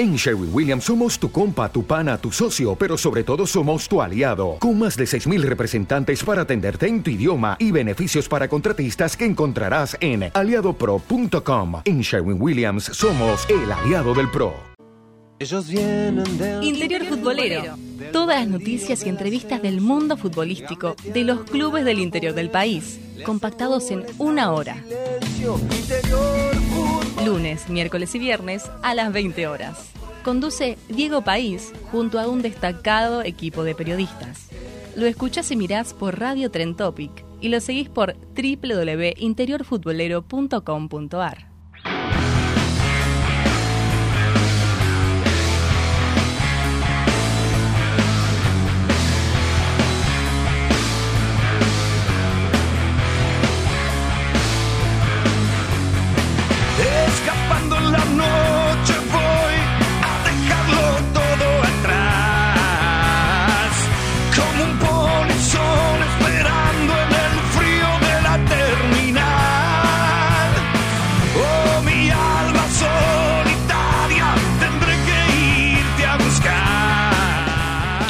En Sherwin Williams somos tu compa, tu pana, tu socio, pero sobre todo somos tu aliado, con más de 6.000 representantes para atenderte en tu idioma y beneficios para contratistas que encontrarás en aliadopro.com. En Sherwin Williams somos el aliado del PRO. Interior Futbolero. Todas las noticias y entrevistas del mundo futbolístico de los clubes del interior del país, compactados en una hora. Lunes, miércoles y viernes a las 20 horas. Conduce Diego País junto a un destacado equipo de periodistas. Lo escuchás y mirás por Radio Tren Topic y lo seguís por www.interiorfutbolero.com.ar.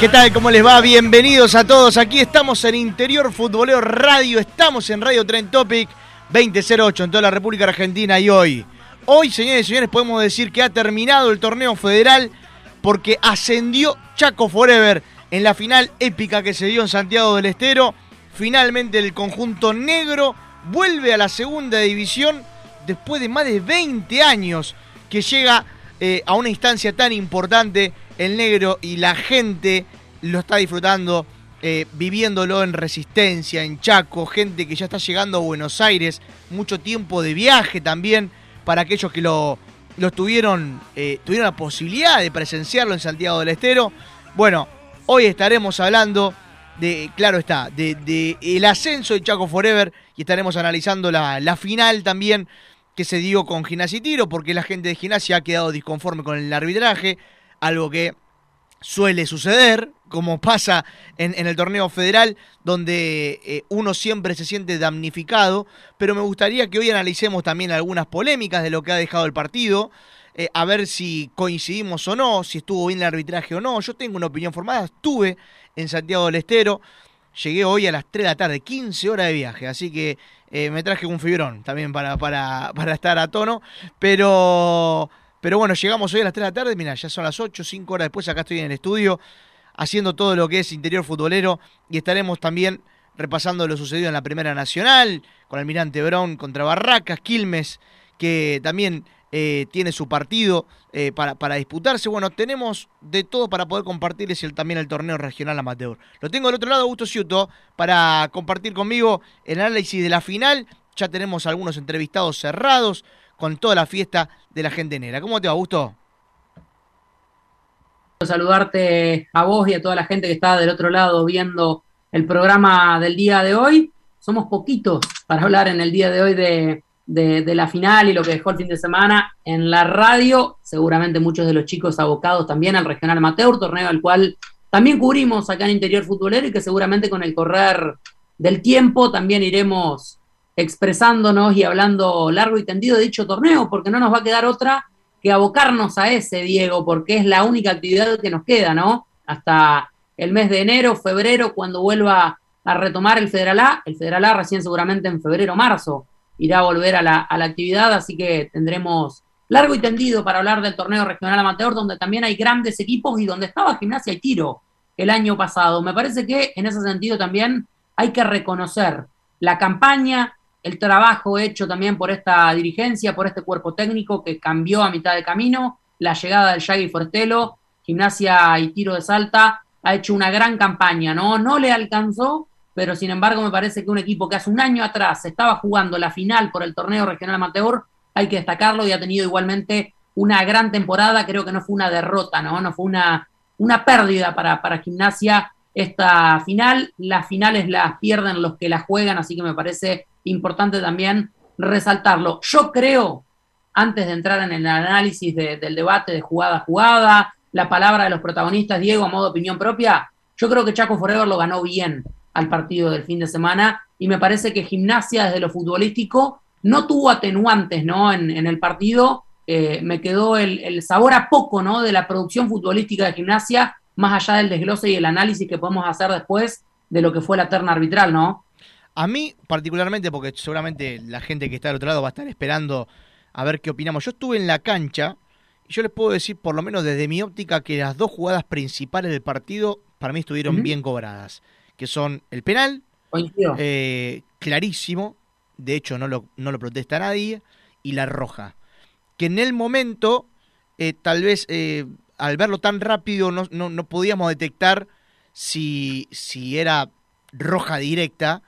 ¿Qué tal? ¿Cómo les va? Bienvenidos a todos. Aquí estamos en Interior Futbolero Radio. Estamos en Radio Tren Topic 2008 en toda la República Argentina y hoy. Hoy, señores y señores, podemos decir que ha terminado el torneo federal porque ascendió Chaco Forever en la final épica que se dio en Santiago del Estero. Finalmente el conjunto negro vuelve a la segunda división después de más de 20 años que llega eh, a una instancia tan importante. El negro y la gente lo está disfrutando, eh, viviéndolo en resistencia, en Chaco, gente que ya está llegando a Buenos Aires, mucho tiempo de viaje también para aquellos que lo, tuvieron, eh, tuvieron la posibilidad de presenciarlo en Santiago del Estero. Bueno, hoy estaremos hablando de, claro está, de, de el ascenso de Chaco Forever y estaremos analizando la, la final también que se dio con Gimnasia y Tiro, porque la gente de Gimnasia ha quedado disconforme con el arbitraje, algo que suele suceder, como pasa en, el torneo federal, donde eh, uno siempre se siente damnificado, pero me gustaría que hoy analicemos también algunas polémicas de lo que ha dejado el partido, eh, a ver si coincidimos o no, si estuvo bien el arbitraje o no. Yo tengo una opinión formada, estuve en Santiago del Estero, llegué hoy a las 3 de la tarde, 15 horas de viaje, así que eh, me traje un fibrón también para, para, para estar a tono, pero... Pero bueno, llegamos hoy a las 3 de la tarde, mira, ya son las 8, 5 horas después, acá estoy en el estudio haciendo todo lo que es interior futbolero y estaremos también repasando lo sucedido en la Primera Nacional, con Almirante Brown contra Barracas, Quilmes, que también eh, tiene su partido eh, para, para, disputarse. Bueno, tenemos de todo para poder compartirles el, también el torneo regional amateur. Lo tengo del otro lado, Augusto Ciuto, para compartir conmigo el análisis de la final. Ya tenemos algunos entrevistados cerrados con toda la fiesta de la gente negra. ¿Cómo te va, Augusto? Saludarte a vos y a toda la gente que está del otro lado viendo el programa del día de hoy. Somos poquitos para hablar en el día de hoy de, de, de, la final y lo que dejó el fin de semana en la radio. Seguramente muchos de los chicos abocados también al Regional Amateur, torneo al cual también cubrimos acá en Interior Futbolero y que seguramente con el correr del tiempo también iremos expresándonos y hablando largo y tendido de dicho torneo, porque no nos va a quedar otra que abocarnos a ese, Diego, porque es la única actividad que nos queda, ¿no? Hasta el mes de enero, febrero, cuando vuelva a retomar el Federal A, el Federal A recién seguramente en febrero, marzo, irá a volver a la, a la actividad, así que tendremos largo y tendido para hablar del torneo regional amateur, donde también hay grandes equipos y donde estaba gimnasia y tiro el año pasado. Me parece que en ese sentido también hay que reconocer la campaña, el trabajo hecho también por esta dirigencia, por este cuerpo técnico que cambió a mitad de camino, la llegada del Shaggy Fortelo, gimnasia y tiro de salta, ha hecho una gran campaña, ¿no? No le alcanzó, pero sin embargo me parece que un equipo que hace un año atrás estaba jugando la final por el torneo regional amateur, hay que destacarlo y ha tenido igualmente una gran temporada, creo que no fue una derrota, ¿no? No fue una, una pérdida para, para gimnasia esta final, las finales las pierden los que las juegan, así que me parece importante también resaltarlo. Yo creo, antes de entrar en el análisis de, del debate de jugada a jugada, la palabra de los protagonistas, Diego, a modo de opinión propia, yo creo que Chaco Forever lo ganó bien al partido del fin de semana y me parece que Gimnasia desde lo futbolístico no tuvo atenuantes ¿no? En, el partido eh, me quedó el, sabor a poco, ¿no? De la producción futbolística de gimnasia, más allá del desglose y el análisis que podemos hacer después de lo que fue la terna arbitral, ¿no? A mí, particularmente, porque seguramente la gente que está al otro lado va a estar esperando a ver qué opinamos. Yo estuve en la cancha y yo les puedo decir, por lo menos desde mi óptica, que las dos jugadas principales del partido para mí estuvieron bien cobradas, que son el penal, eh, clarísimo, de hecho no lo, no lo protesta nadie, y la roja. Que en el momento, eh, tal vez eh, al verlo tan rápido, no, no, podíamos detectar si, si era roja directa.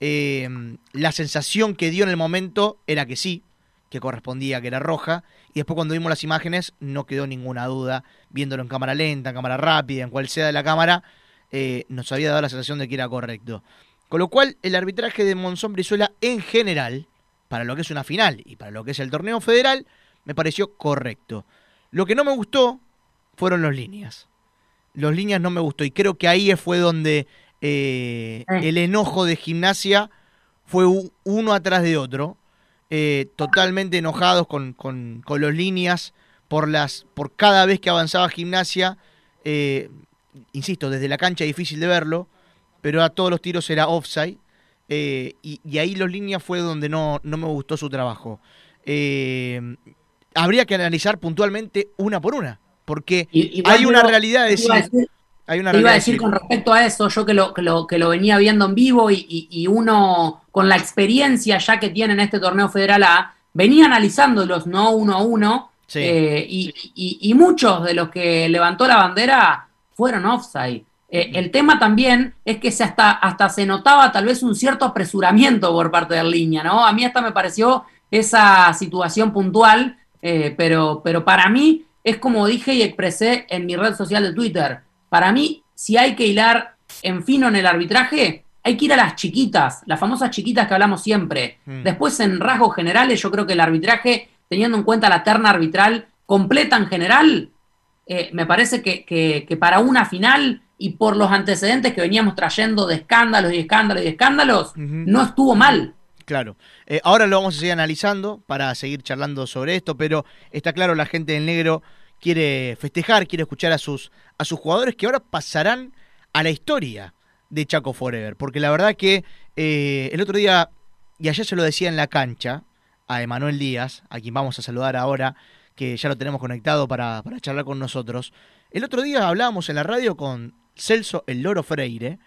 La sensación que dio en el momento era que sí, que correspondía que era roja, y después cuando vimos las imágenes no quedó ninguna duda, viéndolo en cámara lenta, en cámara rápida, en cual sea de la cámara, eh, nos había dado la sensación de que era correcto. Con lo cual, el arbitraje de Monzón Brizuela en general, para lo que es una final y para lo que es el torneo federal, me pareció correcto. Lo que no me gustó fueron los líneas. Los líneas no me gustó y creo que ahí fue donde eh, el enojo de gimnasia fue uno atrás de otro eh, totalmente enojados con, con, los líneas por, las, por cada vez que avanzaba gimnasia. Eh, insisto, desde la cancha difícil de verlo, pero a todos los tiros era offside. Eh, y, ahí los líneas fue donde no, no me gustó su trabajo. habría que analizar puntualmente una por una, porque hay una realidad de decir, iba a decir con respecto a eso, yo que lo, que lo, que lo venía viendo en vivo y, uno con la experiencia ya que tiene en este torneo federal A, venía analizándolos no uno a uno, eh, y, muchos de los que levantó la bandera fueron offside. Eh, el tema también es que se hasta, hasta se notaba tal vez un cierto apresuramiento por parte de línea, ¿no? A mí hasta me pareció esa situación puntual, eh, pero, pero para mí es como dije y expresé en mi red social de Twitter para mí, si hay que hilar en fino en el arbitraje, hay que ir a las chiquitas, las famosas chiquitas que hablamos siempre. Mm. Después, en rasgos generales, yo creo que el arbitraje, teniendo en cuenta la terna arbitral completa en general, eh, me parece que, para una final y por los antecedentes que veníamos trayendo de escándalos y escándalos y escándalos, no estuvo mal. Claro. Eh, ahora lo vamos a seguir analizando para seguir charlando sobre esto, pero está claro, la gente del negro quiere festejar, quiere escuchar a sus, a sus jugadores que ahora pasarán a la historia de Chaco Forever. Porque la verdad que eh, el otro día, y ayer se lo decía en la cancha, a Emanuel Díaz, a quien vamos a saludar ahora, que ya lo tenemos conectado para, para charlar con nosotros. El otro día hablábamos en la radio con Celso El Loro Freire,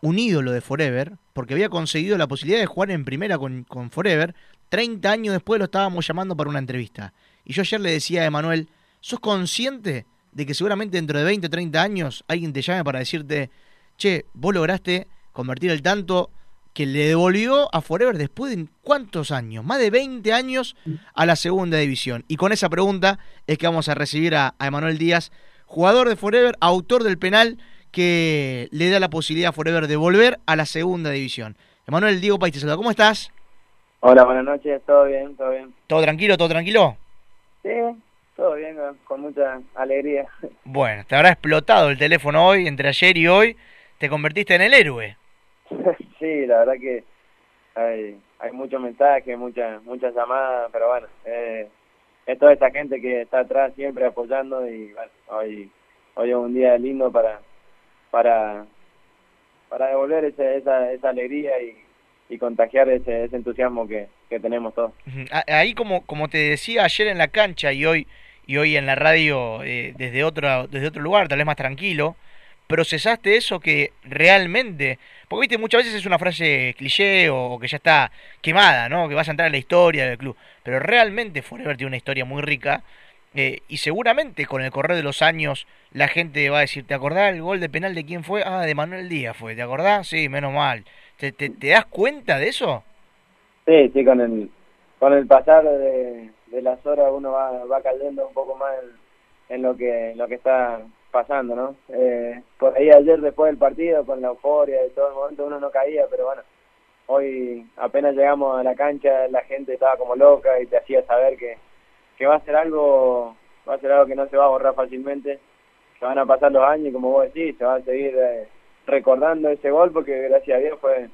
un ídolo de Forever, porque había conseguido la posibilidad de jugar en primera con, con Forever. 30 años después lo estábamos llamando para una entrevista. Y yo ayer le decía a Emanuel, ¿Sos consciente de que seguramente dentro de 20 o 30 años alguien te llame para decirte, che, vos lograste convertir el tanto que le devolvió a Forever después de cuántos años, más de 20 años a la segunda división. Y con esa pregunta es que vamos a recibir a, Emanuel Díaz, jugador de Forever, autor del penal que le da la posibilidad a Forever de volver a la segunda división. Emanuel Diego País te saluda, ¿cómo estás? Hola, buenas noches, todo bien, todo bien. ¿Todo tranquilo, todo tranquilo? Sí, todo bien, con mucha alegría. Bueno, te habrá explotado el teléfono hoy, entre ayer y hoy, te convertiste en el héroe. sí, la verdad que hay, hay muchos mensajes, muchas muchas llamadas, pero bueno, eh, es toda esta gente que está atrás siempre apoyando y bueno, hoy, hoy es un día lindo para para para devolver ese, esa, esa alegría y, y contagiar ese, ese entusiasmo que, que tenemos todos. Ahí como, como te decía ayer en la cancha y hoy y hoy en la radio eh, desde, otro, desde otro lugar, tal vez más tranquilo, procesaste eso que realmente, porque viste, muchas veces es una frase cliché o, que ya está quemada, ¿no? Que vas a entrar en la historia del club, pero realmente Forever tiene una historia muy rica eh, y seguramente con el correr de los años la gente va a decir, ¿te acordás el gol de penal de quién fue? Ah, de Manuel Díaz fue, ¿te acordás? Sí, menos mal. ¿Te, te, te das cuenta de eso? Sí, sí, con el, con el pasar de, de las horas uno va, va cayendo un poco más en, lo que lo que está pasando, ¿no? Eh, por ahí ayer después del partido, con la euforia de todo el momento, uno no caía, pero bueno, hoy apenas llegamos a la cancha, la gente estaba como loca y te hacía saber que, que va a ser algo, va a ser algo que no se va a borrar fácilmente, que van a pasar los años y como vos decís, se va a seguir eh, recordando ese gol porque gracias a Dios fue,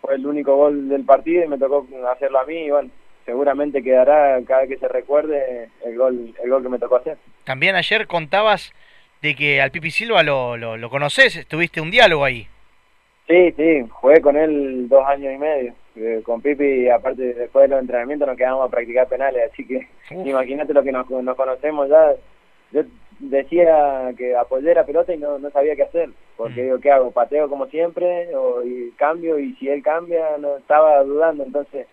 fue el único gol del partido y me tocó hacerlo a mí y bueno, seguramente quedará cada vez que se recuerde el gol, el gol que me tocó hacer. También ayer contabas de que al Pipi Silva lo, lo, lo conoces, tuviste un diálogo ahí. Sí, sí, jugué con él dos años y medio. Eh, con Pipi, aparte después de los entrenamientos, nos quedamos a practicar penales, así que imagínate lo que nos, nos conocemos ya. Yo decía que apoyé la pelota y no, no sabía qué hacer, porque Mm. digo, ¿qué hago? ¿Pateo como siempre o y cambio? Y si él cambia, no estaba dudando, entonces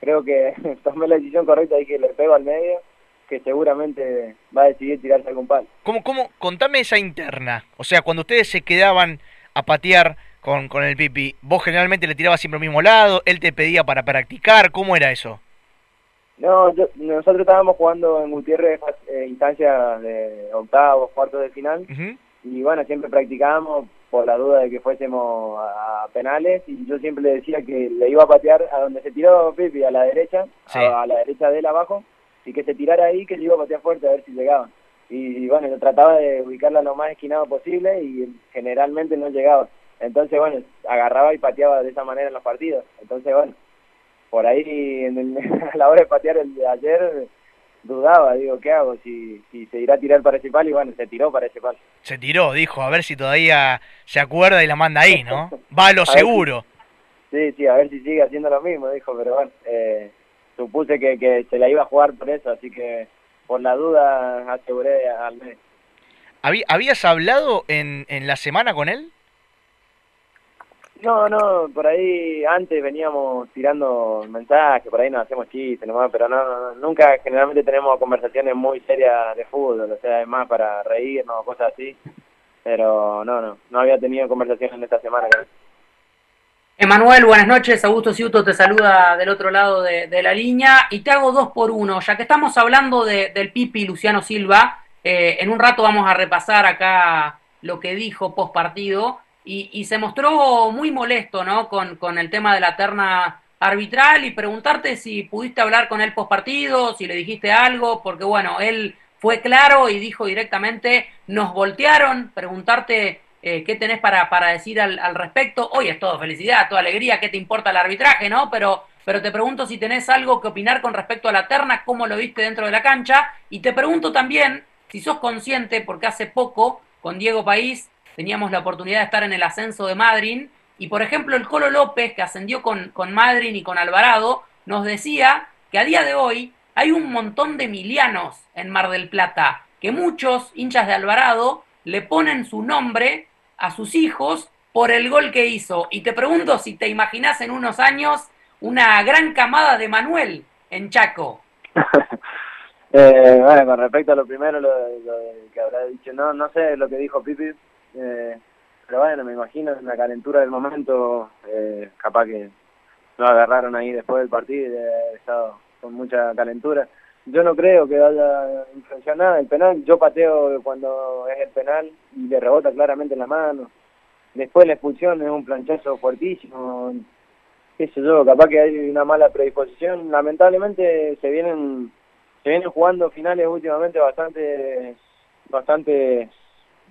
creo que tomé la decisión correcta, dije, le pego al medio, que seguramente va a decidir tirarse algún palo. ¿Cómo, cómo? Contame esa interna. O sea, cuando ustedes se quedaban a patear con, con el Pipi, ¿vos generalmente le tirabas siempre al mismo lado? ¿Él te pedía para practicar? ¿Cómo era eso? No, yo- nosotros estábamos jugando en Gutiérrez eh, instancias de octavos, cuartos de final, y bueno, siempre practicábamos por la duda de que fuésemos a, penales, y yo siempre le decía que le iba a patear a donde se tiró Pipi, a la derecha, Sí. a, a la derecha de él abajo, y que se tirara ahí, que le iba a patear fuerte a ver si llegaba. Y, y bueno, yo trataba de ubicarla lo más esquinado posible y generalmente no llegaba. Entonces, bueno, agarraba y pateaba de esa manera en los partidos. Entonces, bueno, por ahí en el- a la hora de patear el de ayer dudaba, digo, ¿qué hago? Si, si se irá a tirar para ese palo y bueno, se tiró para ese palo. Se tiró, dijo, a ver si todavía se acuerda y la manda ahí, ¿no? Va a lo A ver si- seguro. Sí, sí, a ver si sigue haciendo lo mismo, dijo, pero bueno, eh, supuse que, que se la iba a jugar por eso, así que por la duda aseguré al. ¿Habí- ¿Habías hablado en, en la semana con él? No, no, por ahí antes veníamos tirando mensajes, por ahí nos hacemos chistes nomás, pero no, no, nunca generalmente tenemos conversaciones muy serias de fútbol, o sea, es más para reírnos, cosas así, pero no, no, no había tenido conversaciones en esta semana. Emanuel, buenas noches. Augusto Ciuto te saluda del otro lado de, de la línea y te hago dos por uno. Ya que estamos hablando de- del Pipi Luciano Silva, eh, en un rato vamos a repasar acá lo que dijo post partido y, y se mostró muy molesto ¿no? con, con el tema de la terna arbitral y preguntarte si pudiste hablar con él post partido, si le dijiste algo, porque bueno, él fue claro y dijo directamente, nos voltearon, preguntarte eh, qué tenés para, para decir al, al respecto. Hoy es todo felicidad, toda alegría, qué te importa el arbitraje, ¿no? Pero, pero te pregunto si tenés algo que opinar con respecto a la terna, cómo lo viste dentro de la cancha, y te pregunto también si sos consciente, porque hace poco con Diego País teníamos la oportunidad de estar en el ascenso de Madrid, y por ejemplo el Colo López, que ascendió con, con Madrid y con Alvarado, nos decía que a día de hoy hay un montón de emilianos en Mar del Plata, que muchos hinchas de Alvarado le ponen su nombre a sus hijos por el gol que hizo. Y te pregunto si te imaginas en unos años una gran camada de Manuel en Chaco. Eh, bueno, con respecto a lo primero, lo, lo que habrá dicho, no, no sé lo que dijo Pipi, eh, pero bueno, me imagino en la calentura del momento, eh, capaz que lo agarraron ahí después del partido y estado con mucha calentura. Yo no creo que haya influenciado nada el penal, yo pateo cuando es el penal y le rebota claramente en la mano. Después la expulsión es un planchazo fuertísimo, qué sé capaz que hay una mala predisposición. Lamentablemente se vienen se vienen jugando finales últimamente bastante bastante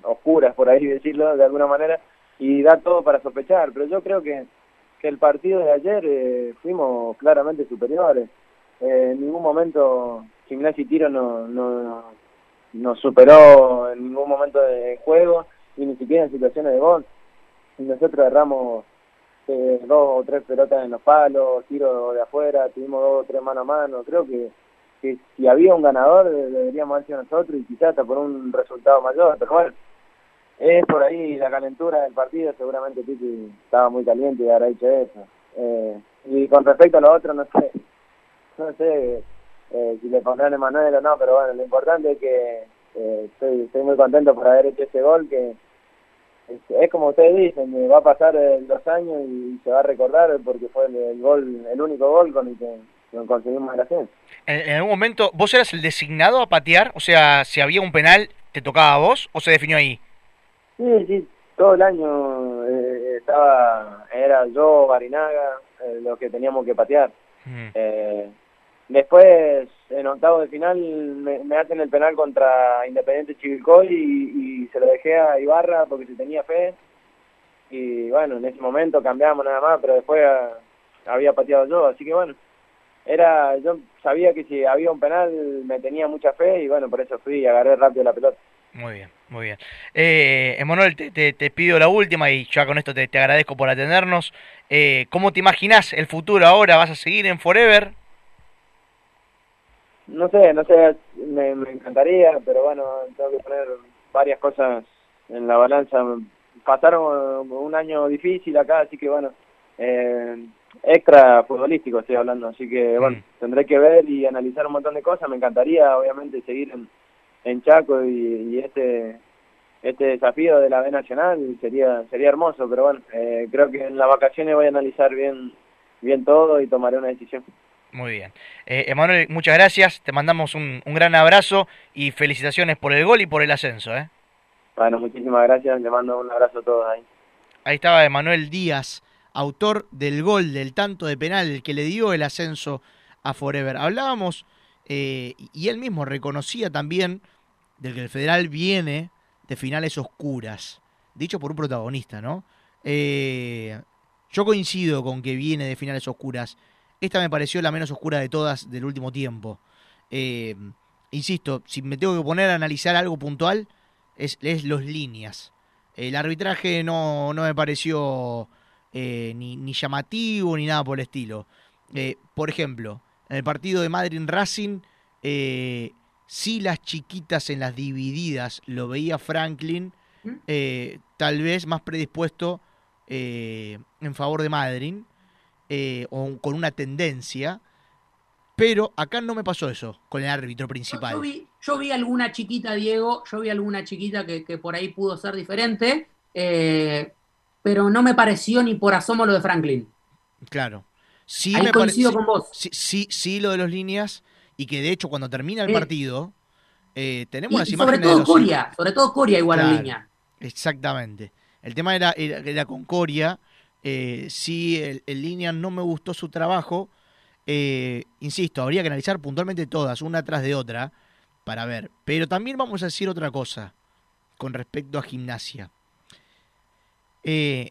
oscuras por ahí decirlo de alguna manera y da todo para sospechar pero yo creo que, que el partido de ayer eh, fuimos claramente superiores Eh, en ningún momento Gimnasia y Tiro no, no nos superó en ningún momento de juego y ni siquiera en situaciones de gol nosotros erramos eh, dos o tres pelotas en los palos, tiro de afuera, tuvimos dos o tres mano a mano. Creo que, que si había un ganador deberíamos haber sido nosotros y quizás hasta por un resultado mayor. Pero bueno, es por ahí la calentura del partido. Seguramente Pipi estaba muy caliente y habrá dicho eso. Eh, y con respecto a lo otro, no sé, no sé eh, si le pondrán Emanuel o no, pero bueno, lo importante es que eh, estoy, muy contento por haber hecho ese gol que es, como ustedes dicen, eh, va a pasar los años y se va a recordar porque fue el, gol, el único gol con el que conseguimos el ascenso. En, en algún momento, ¿vos eras el designado a patear? O sea, si había un penal, ¿te tocaba a vos o se definió ahí? Sí, sí, todo el año eh, estaba, era yo, Barinaga, eh, los que teníamos que patear. Mm. Eh, después, en octavo de final, me, me hacen el penal contra Independiente Chivilcoy y, y se lo dejé a Ibarra porque se tenía fe. Y bueno, en ese momento cambiamos nada más, pero después ah, había pateado yo, así que bueno, era, yo sabía que si había un penal me tenía mucha fe y bueno, por eso fui y agarré rápido la pelota. Muy bien, muy bien. Eh, Emanuel, te, te, te, pido la última y ya con esto te, te agradezco por atendernos. Eh, ¿Cómo te imaginas el futuro ahora? ¿Vas a seguir en Forever? No sé, no sé, me, me encantaría, pero bueno, tengo que poner varias cosas en la balanza. Pasaron un año difícil acá, así que bueno, eh, extra futbolístico estoy hablando, así que bueno, Mm. tendré que ver y analizar un montón de cosas. Me encantaría, obviamente, seguir en, en Chaco y, y este este desafío de la B Nacional sería sería hermoso, pero bueno, eh, creo que en las vacaciones voy a analizar bien bien todo y tomaré una decisión. Muy bien. Eh, Emanuel, muchas gracias. Te mandamos un, un gran abrazo y felicitaciones por el gol y por el ascenso. ¿eh? Bueno, muchísimas gracias, le mando un abrazo a todos ahí. Ahí estaba Emanuel Díaz, autor del gol, del tanto de penal, que le dio el ascenso a Forever. Hablábamos, eh, y él mismo reconocía también del que el Federal viene de finales oscuras, dicho por un protagonista, ¿no? Eh, yo coincido con que viene de finales oscuras. Esta me pareció la menos oscura de todas del último tiempo. Eh, insisto, si me tengo que poner a analizar algo puntual, es, es los líneas. El arbitraje no, no me pareció eh, ni, llamativo ni nada por el estilo. Eh, por ejemplo, en el partido de Madrid Racing, si las chiquitas en las divididas lo veía Franklin, eh, tal vez más predispuesto eh, en favor de Madrid, o con una tendencia. Pero acá no me pasó eso con el árbitro principal. Yo, yo, vi, yo vi, alguna chiquita, Diego, yo vi alguna chiquita que, que por ahí pudo ser diferente, eh, pero no me pareció ni por asomo lo de Franklin. Claro. Sí ahí me coincido con vos. Sí, sí, sí, lo de las líneas, y que de hecho cuando termina el partido, eh, tenemos y, las y imágenes sobre todo de los... Coria, sobre todo Coria igual claro, en línea. Exactamente. El tema era, era, era con Coria, eh, sí, el, el línea no me gustó su trabajo, eh, insisto, habría que analizar puntualmente todas, una tras de otra, para ver. Pero también vamos a decir otra cosa con respecto a gimnasia. Eh,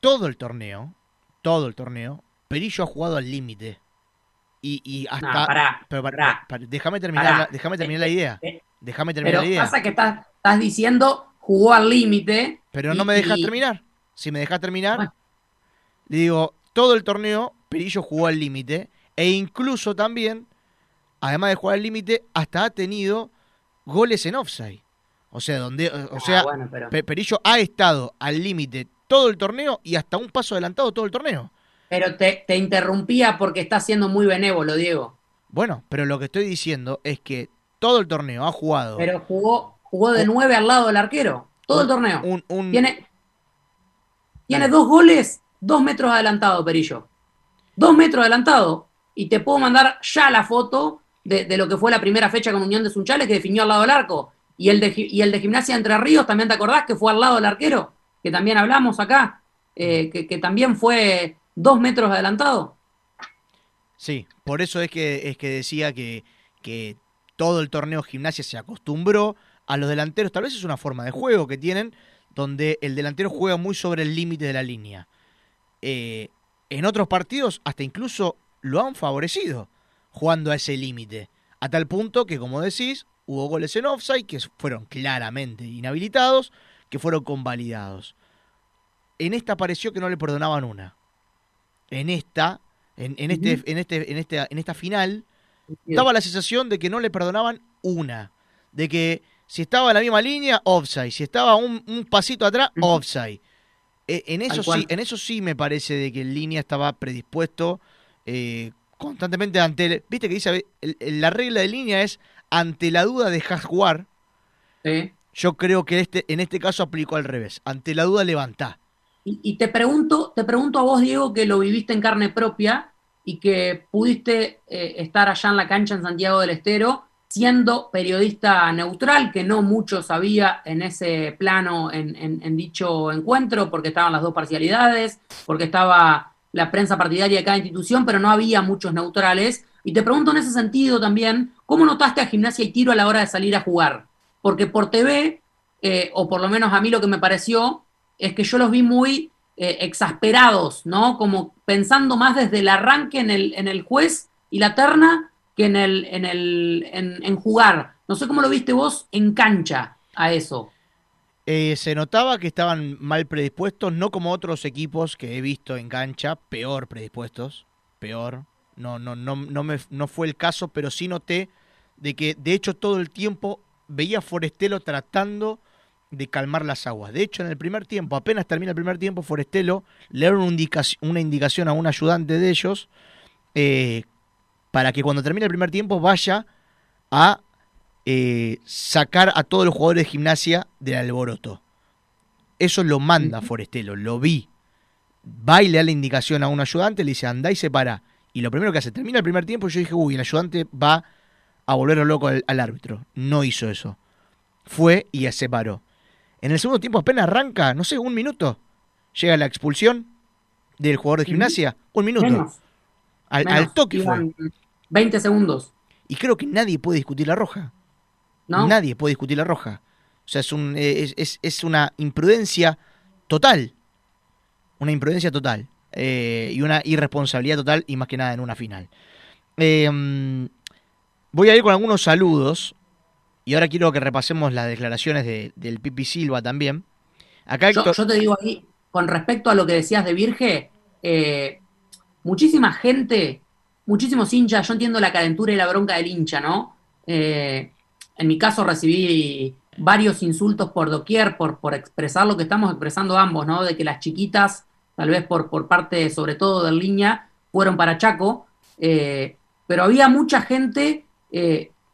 todo el torneo, todo el torneo, Perillo ha jugado al límite. Y, y, hasta. No, pará, pero pará, pará, pará, déjame terminar, la, déjame terminar la idea. Eh, Déjame terminar pero la idea. pasa que estás, estás diciendo jugó al límite. Pero no me dejas y... terminar. Si me dejas terminar, bueno. le digo, todo el torneo Perillo jugó al límite e incluso también, además de jugar al límite, hasta ha tenido goles en offside. O sea, donde, o sea, ah, bueno, pero... Perillo ha estado al límite todo el torneo y hasta un paso adelantado todo el torneo. Pero te, te interrumpía porque está siendo muy benévolo, Diego. Bueno, pero lo que estoy diciendo es que todo el torneo ha jugado. Pero jugó, jugó de nueve al lado del arquero. Todo un, el torneo. Un, un... Tiene, tiene dos goles, dos metros adelantado, Perillo. Dos metros adelantado. Y te puedo mandar ya la foto de, de, lo que fue la primera fecha con Unión de Sunchales que definió al lado del arco. Y el, de, y el de Gimnasia Entre Ríos, ¿también te acordás que fue al lado del arquero? Que también hablamos acá. Eh, que, que, también fue dos metros adelantado. Sí, por eso es que, es que decía que, que todo el torneo Gimnasia se acostumbró a los delanteros. Tal vez es una forma de juego que tienen, donde el delantero juega muy sobre el límite de la línea. Eh, en otros partidos, hasta incluso lo han favorecido jugando a ese límite. A tal punto que, como decís, hubo goles en offside que fueron claramente inhabilitados, que fueron convalidados. En esta pareció que no le perdonaban una. En esta, en, en este, uh -huh. en, este, en, este, en esta final, daba la sensación de que no le perdonaban una. De que si estaba en la misma línea, offside. Si estaba un, un pasito atrás, uh -huh. offside. Eh, en, eso sí, en eso sí me parece de que en línea estaba predispuesto eh, constantemente ante... El, Viste que dice, el, el, la regla de línea es ante la duda dejas jugar. Sí. Yo creo que este, en este caso aplicó al revés. Ante la duda levantá. Y, te pregunto, te pregunto a vos, Diego, que lo viviste en carne propia y que pudiste eh, estar allá en la cancha en Santiago del Estero, siendo periodista neutral, que no mucho sabía en ese plano, en, dicho encuentro, porque estaban las dos parcialidades, porque estaba la prensa partidaria de cada institución, pero no había muchos neutrales. Y te pregunto en ese sentido también, ¿cómo notaste a gimnasia y tiro a la hora de salir a jugar? Porque por TV, eh, o por lo menos a mí lo que me pareció, es que yo los vi muy eh, exasperados, ¿no? Como pensando más desde el arranque en el, en el juez y la terna que en, el, en, el, en, jugar. No sé cómo lo viste vos en cancha a eso. Eh, se notaba que estaban mal predispuestos, no como otros equipos que he visto en cancha, peor predispuestos, peor. No, no, no, no, me, no fue el caso, pero sí noté de que de hecho todo el tiempo veía a Forestelo tratando de calmar las aguas. De hecho, en el primer tiempo, apenas termina el primer tiempo, Forestelo le dieron una indicación a un ayudante de ellos eh, para que cuando termine el primer tiempo vaya a eh, sacar a todos los jugadores de gimnasia del alboroto. Eso lo manda Forestelo, lo vi. Va y le da la indicación a un ayudante, le dice anda y se para. Y lo primero que hace, termina el primer tiempo, yo dije, uy, el ayudante va a volverlo loco al, al árbitro. No hizo eso. Fue y se paró. En el segundo tiempo apenas arranca, no sé, un minuto. Llega la expulsión del jugador de gimnasia. Un minuto. Al, toque fue. 20 segundos. Y creo que nadie puede discutir la roja. ¿No? Nadie puede discutir la roja. O sea, es, un, es, es, una imprudencia total. Una imprudencia total. Eh, y una irresponsabilidad total, y más que nada en una final. Eh, voy a ir con algunos saludos. Y ahora quiero que repasemos las declaraciones de, del Pipi Silva también. Acá yo, te digo ahí, con respecto a lo que decías de Virge, eh, muchísima gente, muchísimos hinchas, yo entiendo la calentura y la bronca del hincha, ¿no? Eh, en mi caso recibí varios insultos por doquier, por, por expresar lo que estamos expresando ambos, ¿no? De que las chiquitas, tal vez por, por parte sobre todo del Liña, fueron para Chaco, eh, pero había mucha gente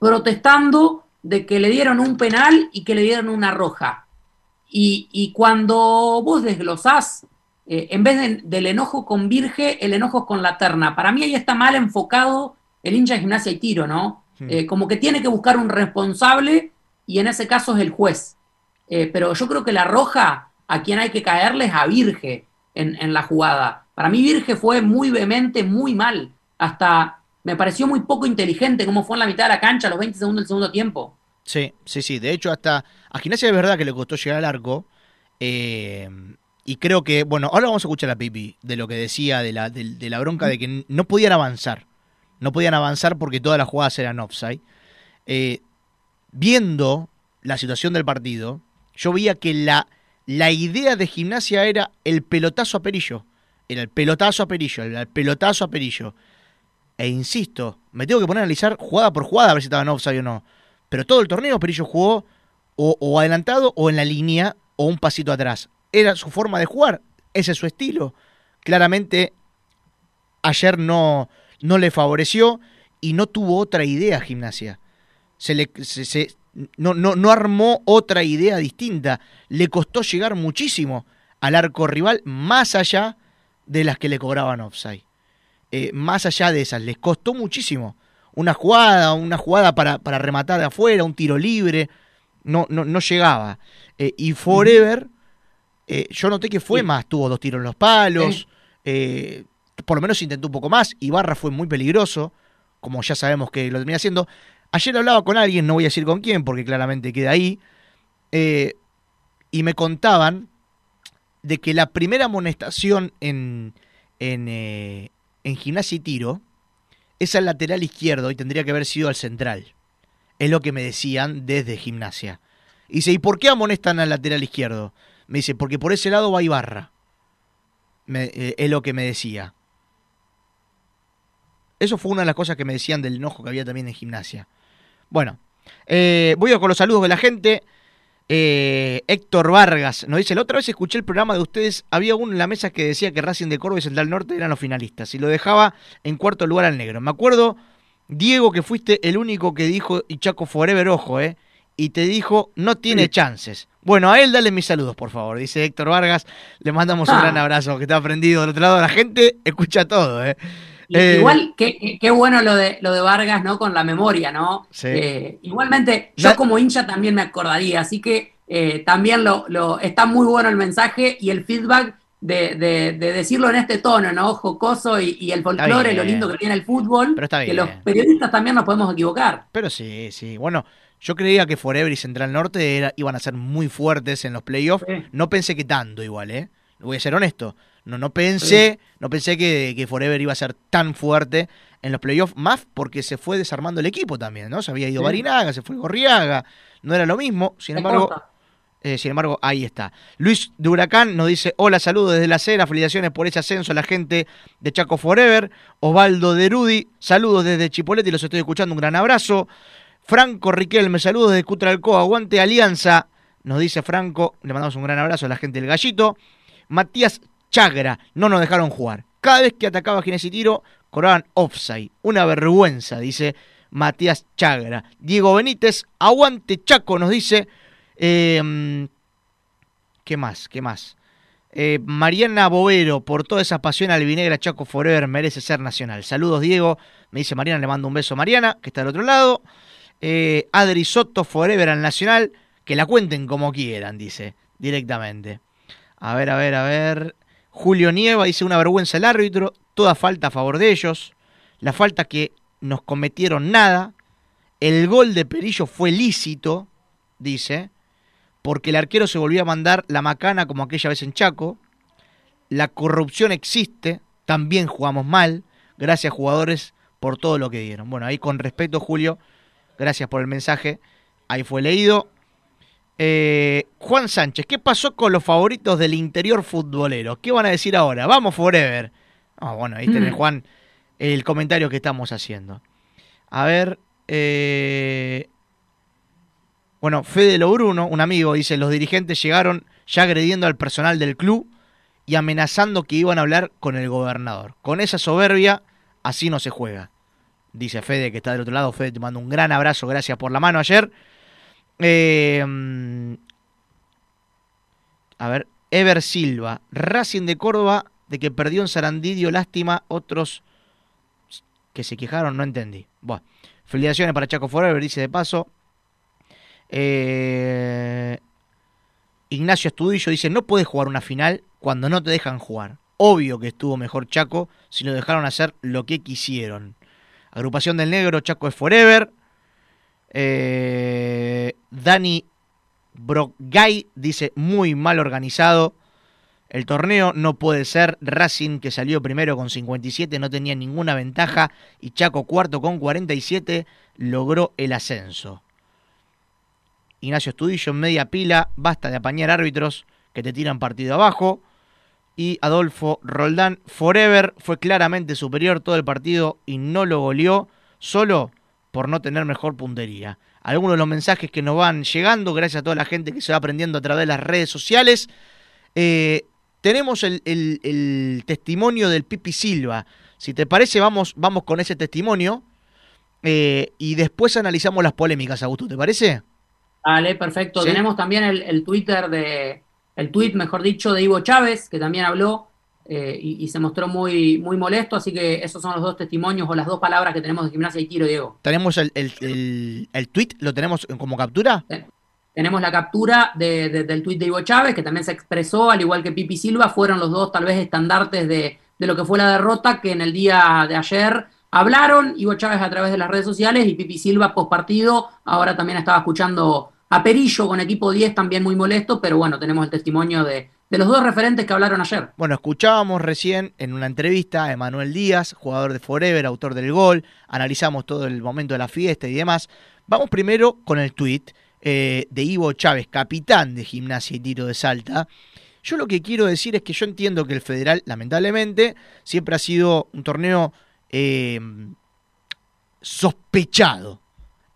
protestando de que le dieron un penal y que le dieron una roja. Y, cuando vos desglosás, eh, en vez del enojo con Virge, el enojo con la terna. Para mí ahí está mal enfocado el hincha de gimnasia y tiro, ¿no? Eh, como que tiene que buscar un responsable y en ese caso es el juez. Eh, pero yo creo que la roja a quien hay que caerle es a Virge en, en la jugada. Para mí Virge fue muy vehemente, muy mal. Hasta me pareció muy poco inteligente cómo fue en la mitad de la cancha, los 20 segundos del segundo tiempo. Sí, sí, sí. De hecho, hasta a Gimnasia es verdad que le costó llegar al arco. Eh, y creo que, bueno, ahora vamos a escuchar a Pipi de lo que decía de la, de, la bronca de que no podían avanzar. No podían avanzar porque todas las jugadas eran offside. Eh, viendo la situación del partido, yo veía que la, la idea de gimnasia era el pelotazo a Perillo. Era el pelotazo a Perillo, el pelotazo a Perillo. E insisto, me tengo que poner a analizar jugada por jugada a ver si estaba en offside o no. Pero todo el torneo Perillo jugó o, adelantado o en la línea o un pasito atrás. Era su forma de jugar, ese es su estilo. Claramente ayer no, no le favoreció y no tuvo otra idea gimnasia. Se le, se, no, no, no armó otra idea distinta. Le costó llegar muchísimo al arco rival más allá de las que le cobraban offside. Eh, más allá de esas, les costó muchísimo. Una jugada, una jugada para, para rematar de afuera, un tiro libre, no, no, no llegaba. Eh, y Forever, eh, yo noté que fue más, tuvo dos tiros en los palos, por lo menos intentó un poco más. Ibarra fue muy peligroso, como ya sabemos que lo termina haciendo. Ayer hablaba con alguien, no voy a decir con quién, porque claramente queda ahí, y me contaban de que la primera amonestación en, en, en gimnasia y tiro es al lateral izquierdo y tendría que haber sido al central. Es lo que me decían desde gimnasia. Y dice, ¿y por qué amonestan al lateral izquierdo? Me dice, porque por ese lado va Ibarra. Eh, es lo que me decía. Eso fue una de las cosas que me decían del enojo que había también en gimnasia. Bueno, eh, voy a con los saludos de la gente. Eh, Héctor Vargas nos dice, la otra vez escuché el programa de ustedes, había uno en la mesa que decía que Racing de Córdoba y Central Norte eran los finalistas y lo dejaba en cuarto lugar al negro. Me acuerdo, Diego, que fuiste el único que dijo, y Chaco Forever, ojo, eh, y te dijo, no tiene chances. Bueno, a él dale mis saludos, por favor, dice Héctor Vargas, le mandamos un ah. gran abrazo, que está aprendido del otro lado, la gente escucha todo, eh. Eh igual, qué, bueno lo de, lo de Vargas, ¿no? Con la memoria, ¿no? Eh, igualmente, yo como hincha también me acordaría, así que eh, también lo, lo, está muy bueno el mensaje y el feedback de, de, decirlo en este tono, ¿no? Jocoso y, y el folclore, lo lindo que tiene el fútbol, Pero está bien. que los periodistas también nos podemos equivocar. Pero sí, sí. Bueno, yo creía que Forever y Central Norte iban a ser muy fuertes en los playoffs. No pensé que tanto igual, ¿eh? Voy a ser honesto. No, no pensé, no pensé que, que Forever iba a ser tan fuerte en los playoffs, más porque se fue desarmando el equipo también, ¿no? Se había ido Sí. Barinaga, se fue Gorriaga, no era lo mismo, sin embargo, eh, sin embargo, ahí está. Luis de Huracán nos dice, hola, saludos desde la acera, felicitaciones por ese ascenso a la gente de Chaco Forever. Osvaldo de Rudi, saludos desde Chipolete, los estoy escuchando, un gran abrazo. Franco Riquelme, saludos desde Cutralcoa, aguante Alianza, nos dice Franco, le mandamos un gran abrazo a la gente del Gallito. Matías Chagra, no nos dejaron jugar. Cada vez que atacaba Ginés y Tiro, cobraban offside. Una vergüenza, dice Matías Chagra. Diego Benítez, aguante Chaco, nos dice. Eh, ¿Qué más? ¿Qué más? Eh, Mariana Bovero, por toda esa pasión albinegra, Chaco Forever merece ser nacional. Saludos, Diego. Me dice Mariana, le mando un beso a Mariana, que está del otro lado. Eh, Adri Soto Forever al nacional. Que la cuenten como quieran, dice, directamente. A ver, a ver, a ver. Julio Nieva dice una vergüenza el árbitro. Toda falta a favor de ellos. La falta que nos cometieron nada. El gol de Perillo fue lícito, dice porque el arquero se volvió a mandar la macana como aquella vez en Chaco. La corrupción existe, también jugamos mal. Gracias jugadores por todo lo que dieron. Bueno, ahí con respeto, Julio, gracias por el mensaje. Ahí fue leído. Eh, Juan Sánchez, ¿qué pasó con los favoritos del interior futbolero? ¿Qué van a decir ahora? Vamos forever. Ah, bueno, ahí tenés, Mm. Juan, el comentario que estamos haciendo. A ver, eh, bueno, Fede Lobruno, un amigo, dice, los dirigentes llegaron ya agrediendo al personal del club y amenazando que iban a hablar con el gobernador. Con esa soberbia, así no se juega. Dice Fede, que está del otro lado. Fede, te mando un gran abrazo, gracias por la mano ayer. Mm, a ver, Ever Silva, Racing de Córdoba, de que perdió en Sarandí, dio lástima, otros que se quejaron, no entendí. Bueno, felicitaciones para Chaco Forever, dice de paso. Eh, Ignacio Estudillo dice, no puedes jugar una final cuando no te dejan jugar. Obvio que estuvo mejor Chaco si lo dejaron hacer lo que quisieron. Agrupación del Negro, Chaco es Forever. Eh, Dani Brogay dice, muy mal organizado. El torneo no puede ser. Racing, que salió primero con 57, no tenía ninguna ventaja. Y Chaco, cuarto con 47, logró el ascenso. Ignacio Estudillo en media pila, basta de apañar árbitros que te tiran partido abajo. Y Adolfo Roldán, Forever, fue claramente superior todo el partido y no lo goleó solo por no tener mejor puntería. Algunos de los mensajes que nos van llegando, gracias a toda la gente que se va aprendiendo a través de las redes sociales. Eh, tenemos el, el- el testimonio del Pipi Silva. Si te parece, vamos, vamos con ese testimonio. eh, y después analizamos las polémicas, Augusto, ¿te parece? Dale, perfecto. Sí. Tenemos también el, el Twitter de, el tweet, mejor dicho, de Ivo Chávez, que también habló eh, y, y se mostró muy, muy molesto. Así que esos son los dos testimonios o las dos palabras que tenemos de gimnasia y tiro, Diego. Tenemos el, el, el, el tweet, ¿lo tenemos como captura? Tenemos la captura de- de- del tuit de Ivo Chávez, que también se expresó, al igual que Pipi Silva, fueron los dos tal vez estandartes de, de lo que fue la derrota, que en el día de ayer hablaron, Ivo Chávez a través de las redes sociales y Pipi Silva post partido, ahora también estaba escuchando a Perillo con equipo 10 también muy molesto, pero bueno, tenemos el testimonio de, de los dos referentes que hablaron ayer. Bueno, escuchábamos recién en una entrevista a Emanuel Díaz, jugador de Forever, autor del gol, analizamos todo el momento de la fiesta y demás. Vamos primero con el tweet eh, de Ivo Chávez, capitán de Gimnasia y Tiro de Salta. Yo lo que quiero decir es que yo entiendo que el Federal, lamentablemente, siempre ha sido un torneo eh, sospechado.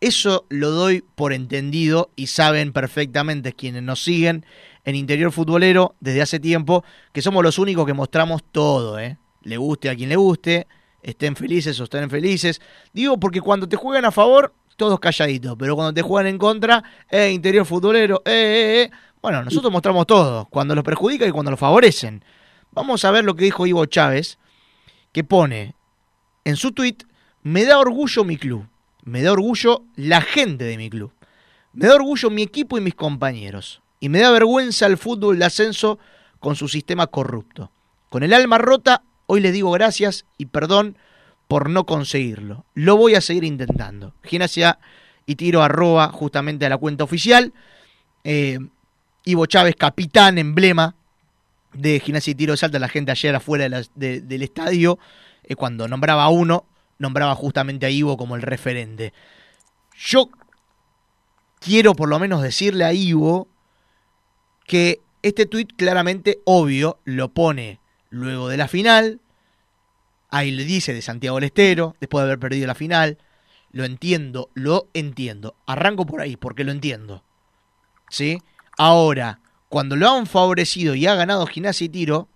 Eso lo doy por entendido y saben perfectamente quienes nos siguen en Interior Futbolero desde hace tiempo que somos los únicos que mostramos todo, ¿eh? Le guste a quien le guste, estén felices o estén felices. Digo porque cuando te juegan a favor, todos calladitos, pero cuando te juegan en contra, eh, Interior Futbolero, eh, eh, eh. Bueno, nosotros mostramos todo, cuando los perjudican y cuando los favorecen. Vamos a ver lo que dijo Ivo Chávez, que pone en su tweet, me da orgullo mi club, me da orgullo la gente de mi club, me da orgullo mi equipo y mis compañeros, y me da vergüenza el fútbol de ascenso con su sistema corrupto. Con el alma rota, hoy les digo gracias y perdón por no conseguirlo. Lo voy a seguir intentando. Gimnasia y tiro arroba justamente a la cuenta oficial. Eh, Ivo Chávez, capitán, emblema de Gimnasia y Tiro de Salta, la gente ayer afuera del estadio, eh, cuando nombraba a uno, nombraba justamente a Ivo como el referente. Yo quiero por lo menos decirle a Ivo que este tuit claramente obvio lo pone luego de la final. Ahí le dice de Santiago del Estero, después de haber perdido la final. Lo entiendo, lo entiendo. Arranco por ahí, porque lo entiendo. ¿Sí? Ahora, cuando lo han favorecido y ha ganado gimnasia y tiro,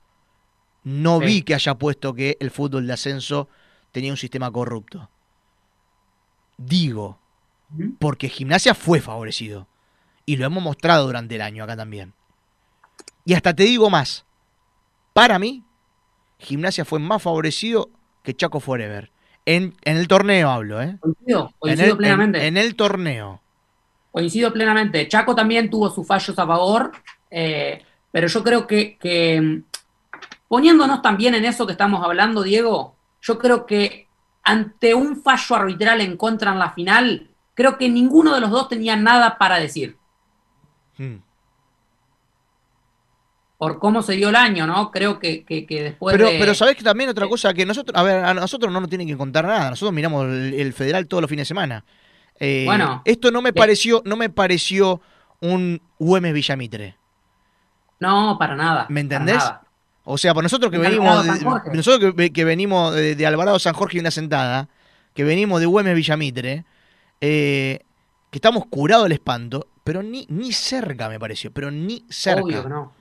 no vi que haya puesto que el fútbol de ascenso tenía un sistema corrupto. Digo, porque gimnasia fue favorecido. Y lo hemos mostrado durante el año acá también. Y hasta te digo más. Para mí, gimnasia fue más favorecido que Chaco Forever. En, el torneo hablo, ¿eh? Coincido, coincido plenamente. En, el torneo. Coincido plenamente. Chaco también tuvo sus fallos a favor, eh, pero yo creo que, que, poniéndonos también en eso que estamos hablando, Diego, yo creo que ante un fallo arbitral en contra en la final, creo que ninguno de los dos tenía nada para decir. Hmm. Por cómo se dio el año, ¿no? Creo que, después pero, de... Pero sabés que también otra cosa, que nosotros, a ver, a nosotros no nos tienen que contar nada, nosotros miramos el, federal todos los fines de semana. Eh, bueno. Esto no me pareció, no me pareció un UM Villamitre. No, para nada. ¿Me entendés? O sea, por nosotros que venimos, de, nosotros que, venimos de, Alvarado San Jorge y una sentada, que venimos de Güemes Villamitre, eh, que estamos curados del espanto, pero ni, ni cerca me pareció, pero ni cerca. Obvio que no.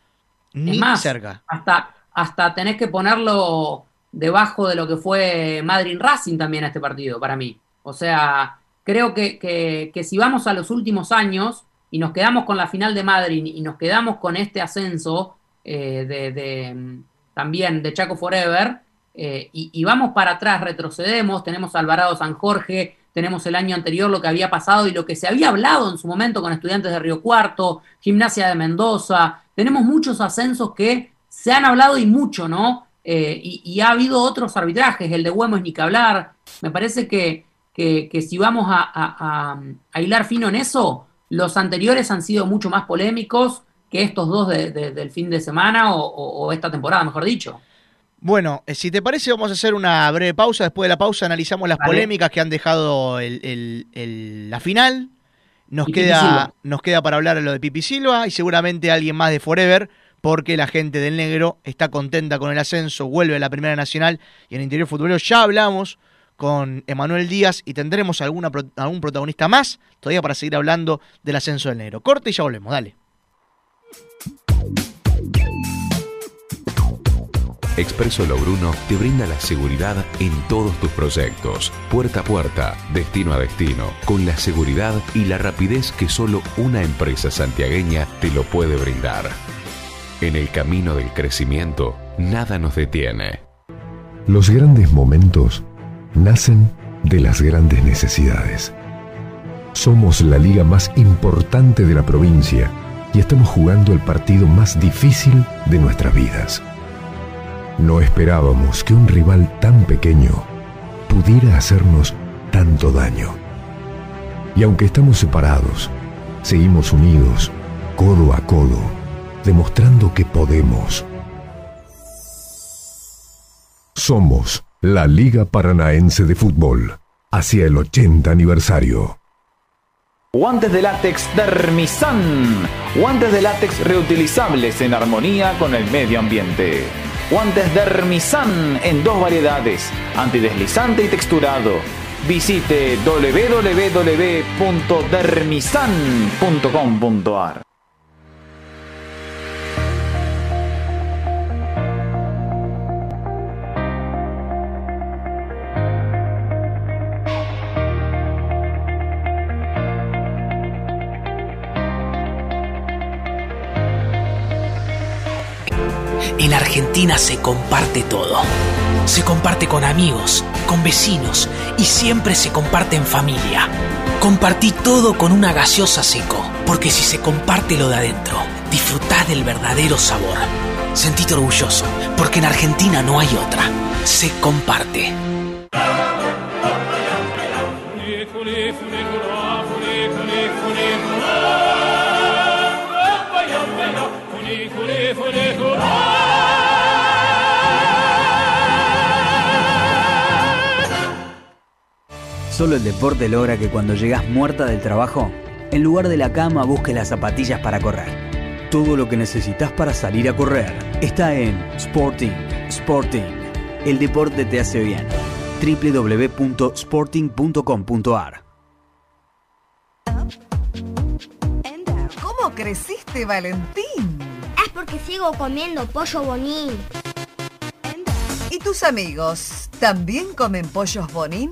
Ni más, cerca. Hasta, hasta tenés que ponerlo debajo de lo que fue Madrid Racing también a este partido, para mí. O sea, creo que, que, si vamos a los últimos años y nos quedamos con la final de Madrid y nos quedamos con este ascenso eh, de, también de Chaco Forever, eh, y, y, vamos para atrás, retrocedemos, tenemos Alvarado San Jorge, tenemos el año anterior lo que había pasado y lo que se había hablado en su momento con estudiantes de Río Cuarto, Gimnasia de Mendoza, tenemos muchos ascensos que se han hablado y mucho, ¿no? Eh, y, ha habido otros arbitrajes, el de Huemo es ni que hablar, me parece que, que, si vamos a, hilar fino en eso, los anteriores han sido mucho más polémicos que estos dos del fin de semana o esta temporada, mejor dicho. Bueno, eh, si te parece, vamos a hacer una breve pausa. Después de la pausa analizamos las polémicas que han dejado la final. Nos queda, nos queda para hablar de lo de Pipi Silva y seguramente alguien más de Forever, porque la gente del negro está contenta con el ascenso, vuelve a la Primera Nacional y en el interior futbolero ya hablamos con Emanuel Díaz y tendremos alguna, algún protagonista más todavía para seguir hablando del ascenso del negro. Corte y ya volvemos, dale. Expreso Logruno te brinda la seguridad en todos tus proyectos, puerta a puerta, destino a destino, con la seguridad y la rapidez que solo una empresa santiagueña te lo puede brindar. En el camino del crecimiento, nada nos detiene. Los grandes momentos nacen de las grandes necesidades. Somos la liga más importante de la provincia y estamos jugando el partido más difícil de nuestras vidas. No esperábamos que un rival tan pequeño pudiera hacernos tanto daño. Y aunque estamos separados, seguimos unidos, codo a codo, demostrando que podemos. Somos la Liga Paranaense de Fútbol, hacia el 80 aniversario. Guantes de látex Dermisan. Guantes de látex reutilizables en armonía con el medio ambiente. Guantes Dermisan en dos variedades, antideslizante y texturado. Visite www.dermisan.com.ar. En Argentina se comparte todo. Se comparte con amigos, con vecinos y siempre se comparte en familia. Compartí todo con una gaseosa seco, porque si se comparte lo de adentro, disfrutás del verdadero sabor. Sentite orgulloso, porque en Argentina no hay otra. Se comparte. Solo el deporte logra que cuando llegas muerta del trabajo, en lugar de la cama busques las zapatillas para correr. Todo lo que necesitas para salir a correr está en Sporting. Sporting. El deporte te hace bien. www.sporting.com.ar ¿Cómo creciste, Valentín? Es porque sigo comiendo pollo bonín. ¿Y tus amigos también comen pollos bonín?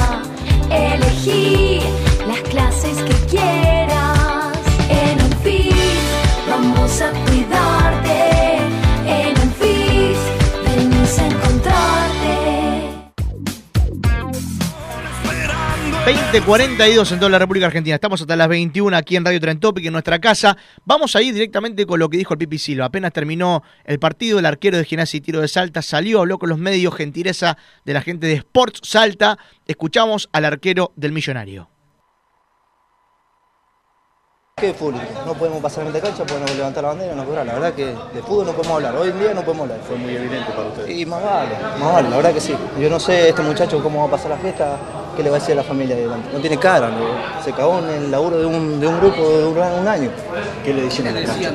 he 20.42 en toda la República Argentina. Estamos hasta las 21 aquí en Radio Tren Topic, en nuestra casa. Vamos a ir directamente con lo que dijo el Pipi Silva. Apenas terminó el partido, el arquero de Gimnasia y Tiro de Salta salió, habló con los medios, gentileza de la gente de Sports Salta. Escuchamos al arquero del Millonario. ¿Qué público? No podemos pasar en de cancha, podemos levantar la bandera no cobrar. La verdad que de fútbol no podemos hablar. Hoy en día no podemos hablar. Fue muy evidente para ustedes. Y más vale, más vale, la verdad que sí. Yo no sé este muchacho cómo va a pasar la fiesta, qué le va a decir a la familia de delante. No tiene cara, ¿no? se cagó en el laburo de un, de un grupo de un, un año. ¿Qué le dicen a la cancha?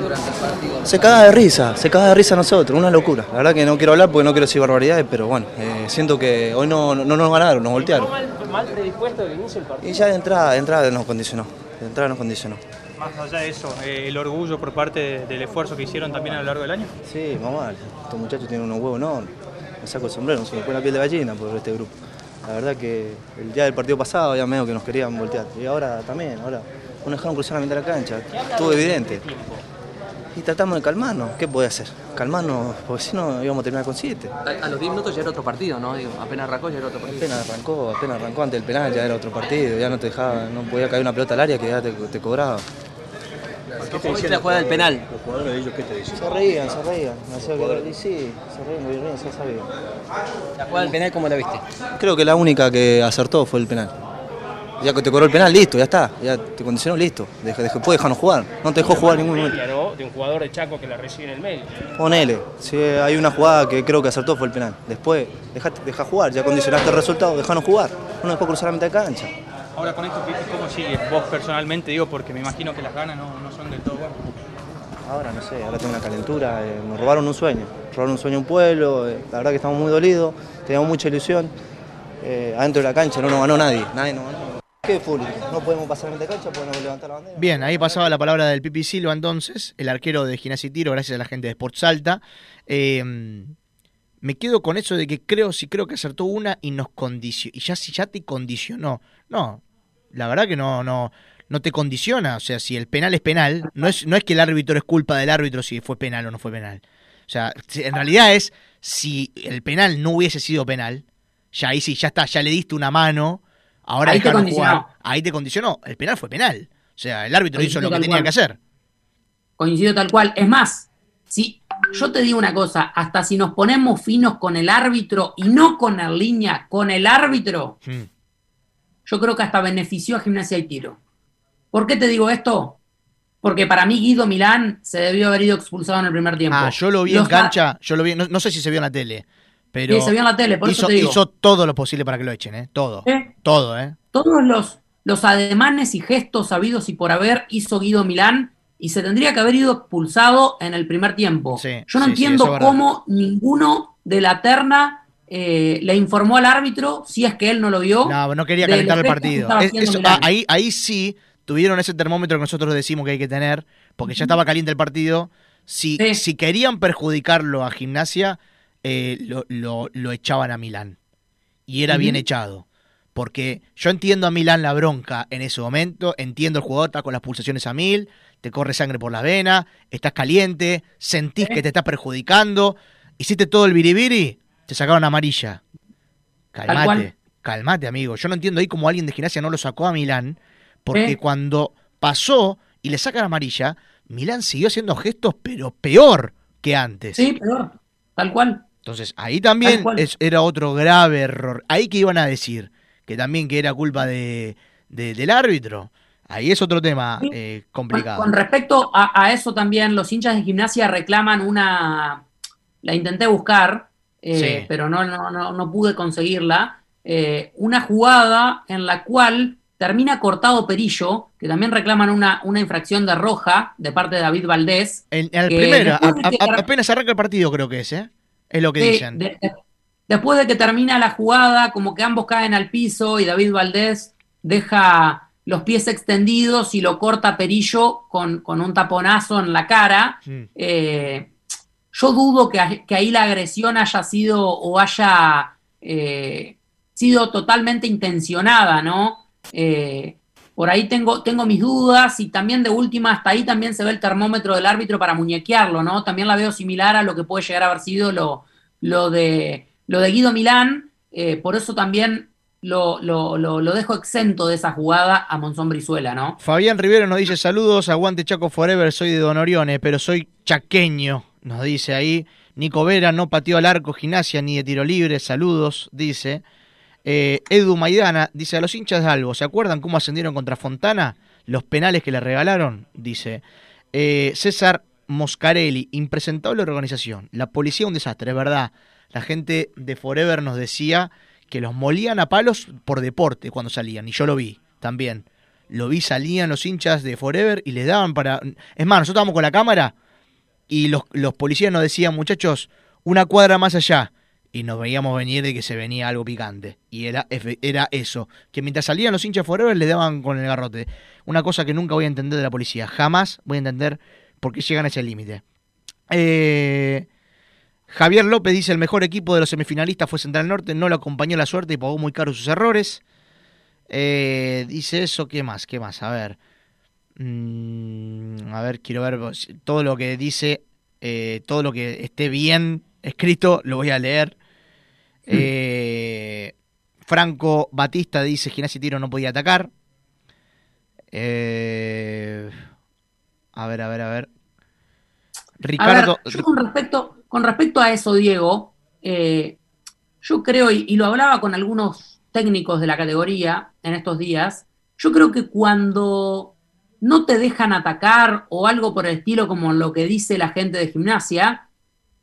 Se caga de risa, se caga de risa a nosotros, una locura. La verdad que no quiero hablar porque no quiero decir barbaridades, pero bueno, eh, siento que hoy no, no, no nos ganaron, nos voltearon. mal predispuesto del inicio del partido. Y ya de entrada, de entrada nos condicionó. De entrada nos condicionó. Más allá de eso, eh, el orgullo por parte de- del esfuerzo que hicieron también a lo largo del año. Sí, mamá, estos muchachos tienen unos huevos enormes. Me saco el sombrero, se me pone la piel de gallina por este grupo. La verdad que el día del partido pasado ya medio que nos querían voltear. Y ahora también, ahora no dejaron cruzar la mitad de la cancha. Estuvo evidente. Y tratamos de calmarnos. ¿Qué puede hacer? Calmarnos, porque si no íbamos a terminar con siete. A los 10 minutos ya era otro partido, ¿no? Digo, apenas arrancó ya era otro partido. Apenas arrancó, apenas arrancó antes del penal, ya era otro partido, ya no te dejaba, no podía caer una pelota al área que ya te, te cobraba. ¿Cómo viste la jugada del penal? Los jugadores de ellos, ¿qué te dicen? Se reían, se reían. Me hacía que- y sí, se reían, muy bien, ya sabía. La jugada del penal, ¿cómo la viste? Creo que la única que acertó fue el penal. Ya que te cobró el penal, listo, ya está. Ya te condicionó, listo. Deja, deja, puedes dejarnos jugar. No te dejó jugar en ningún momento. De un jugador de Chaco que la recibe en el medio. Ponele. Si hay una jugada que creo que acertó fue el penal. Después, deja, deja jugar. Ya condicionaste el resultado, dejanos jugar. No nos dejó cruzar la mitad de cancha. Ahora con esto, ¿cómo sigues? Vos personalmente, digo, porque me imagino que las ganas no, no son del todo buenas. Ahora no sé, ahora tengo una calentura. eh, nos robaron un sueño. Robaron un sueño a un pueblo. eh, la verdad que estamos muy dolidos. Teníamos mucha ilusión. Eh, adentro de la cancha no nos ganó nadie. Nadie nos ganó. ¿Qué público? No podemos pasar en de cancha, podemos levantar la bandera. Bien, ahí pasaba la palabra del Pipi Silva entonces, el arquero de Gimnasia y Tiro, gracias a la gente de Sport Salta. Eh, me quedo con eso de que creo, sí creo que acertó una y nos condicionó. Y ya si ya te condicionó. No, la verdad que no, no, no te condiciona. O sea, si el penal es penal, no es, no es que el árbitro es culpa del árbitro si fue penal o no fue penal. O sea, en realidad es si el penal no hubiese sido penal, ya ahí sí, ya está, ya le diste una mano, ahora Ahí te condicionó. jugar. Ahí te condicionó. El penal fue penal. O sea, el árbitro hizo lo que tenía cual. que hacer. Coincido tal cual. Es más, si yo te digo una cosa, hasta si nos ponemos finos con el árbitro y no con la línea, con el árbitro, Hmm. Yo creo que hasta benefició a Gimnasia y Tiro. ¿Por qué te digo esto? Porque para mí Guido Milán se debió haber ido expulsado en el primer tiempo. Ah, yo lo vi en Los- cancha, yo lo vi, no, no sé si se vio en la tele, pero Sí, se vio en la tele, por eso hizo, te digo. hizo todo lo posible para que lo echen, ¿eh? Todo. ¿Eh? Todo, ¿eh? Todos los, los ademanes y gestos sabidos y por haber hizo Guido Milán y se tendría que haber ido expulsado en el primer tiempo. Sí, Yo no sí, entiendo eso cómo ninguno de la terna eh, le informó al árbitro, si es que él no lo vio. No, no quería calentar el partido. Es- eso- ah, ahí, ahí sí tuvieron ese termómetro que nosotros decimos que hay que tener, porque ya estaba caliente el partido. Si, si querían perjudicarlo a Gimnasia, eh, lo, lo- lo echaban a Milán. Y era bien echado. Porque yo entiendo a Milán la bronca en ese momento, entiendo el jugador está con las pulsaciones a mil, te corre sangre por las venas, estás caliente, sentís que te estás perjudicando, hiciste todo el biribiri, te sacaron amarilla. Calmate, calmate, amigo. Yo no entiendo ahí cómo alguien de gimnasia no lo sacó a Milán, porque cuando pasó y le sacan amarilla, Milán siguió haciendo gestos, pero peor que antes. Sí, peor, tal cual. Entonces, ahí también es- era otro grave error. Ahí que iban a decir, que también que era culpa de, de- del árbitro. Ahí es otro tema eh, complicado. Con respecto a, a eso también, los hinchas de gimnasia reclaman una, la intenté buscar, eh, Sí. pero no, no, no, no pude conseguirla, eh, una jugada en la cual termina cortado Perillo, que también reclaman una, una infracción de roja de parte de David Valdés. El primero, a- a- apenas arranca el partido creo que es, ¿eh? Es lo que Sí, dicen. de- de- después de que termina la jugada, como que ambos caen al piso y David Valdés deja los pies extendidos y lo corta Perillo con, con un taponazo en la cara. Eh, yo dudo que, ahí la agresión haya sido o haya eh, sido totalmente intencionada, ¿no? Eh, por ahí tengo, tengo mis dudas y también de última hasta ahí también se ve el termómetro del árbitro para muñequearlo, ¿no? También la veo similar a lo que puede llegar a haber sido lo, de, lo de Guido Milán, eh, por eso también lo, lo, lo, lo dejo exento de esa jugada a Monzón Brizuela, ¿no? Fabián Rivero nos dice saludos, aguante Chaco Forever, soy de Don Orione, pero soy chaqueño, nos dice ahí. Nico Vera no pateó al arco gimnasia ni de tiro libre, saludos, dice. Eh, Edu Maidana dice a los hinchas de algo, ¿se acuerdan cómo ascendieron contra Fontana? Los penales que le regalaron, dice. Eh, César Moscarelli, impresentable organización. La policía un desastre, es verdad. La gente de Forever nos decía que los molían a palos por deporte cuando salían, y yo lo vi también. Lo vi, salían los hinchas de Forever y les daban para... Es más, nosotros estábamos con la cámara y los, los policías nos decían, muchachos, una cuadra más allá. Y nos veíamos venir de que se venía algo picante. Y era, era eso. Que mientras salían los hinchas Forever les daban con el garrote. Una cosa que nunca voy a entender de la policía. Jamás voy a entender por qué llegan a ese límite. Eh, Javier López dice el mejor equipo de los semifinalistas fue Central Norte, no lo acompañó la suerte y pagó muy caro sus errores. Eh, dice eso, ¿qué más? ¿Qué más? A ver. Mm, a ver, quiero ver todo lo que dice, eh, todo lo que esté bien escrito, lo voy a leer. Eh, Franco Batista dice Gimnasia y Tiro no podía atacar. Eh, a ver, a ver, a ver. Ricardo. A ver, yo con respecto, con respecto a eso, Diego, eh, yo creo, y, y lo hablaba con algunos técnicos de la categoría en estos días, yo creo que cuando no te dejan atacar o algo por el estilo como lo que dice la gente de gimnasia,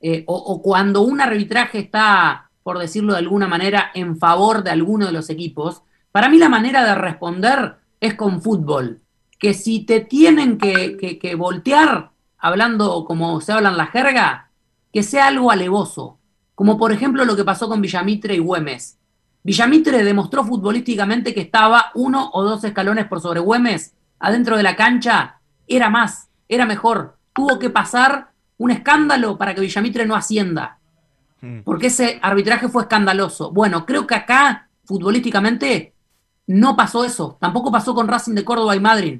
eh, o, o cuando un arbitraje está, por decirlo de alguna manera, en favor de alguno de los equipos, para mí la manera de responder es con fútbol. Que si te tienen que, que- que voltear, hablando como se habla en la jerga, que sea algo alevoso. Como por ejemplo lo que pasó con Villamitre y Güemes. Villamitre demostró futbolísticamente que estaba uno o dos escalones por sobre Güemes adentro de la cancha. Era más, era mejor. Tuvo que pasar un escándalo para que Villamitre no ascienda. Porque ese arbitraje fue escandaloso. Bueno, creo que acá, futbolísticamente, no pasó eso. Tampoco pasó con Racing de Córdoba y Madrid.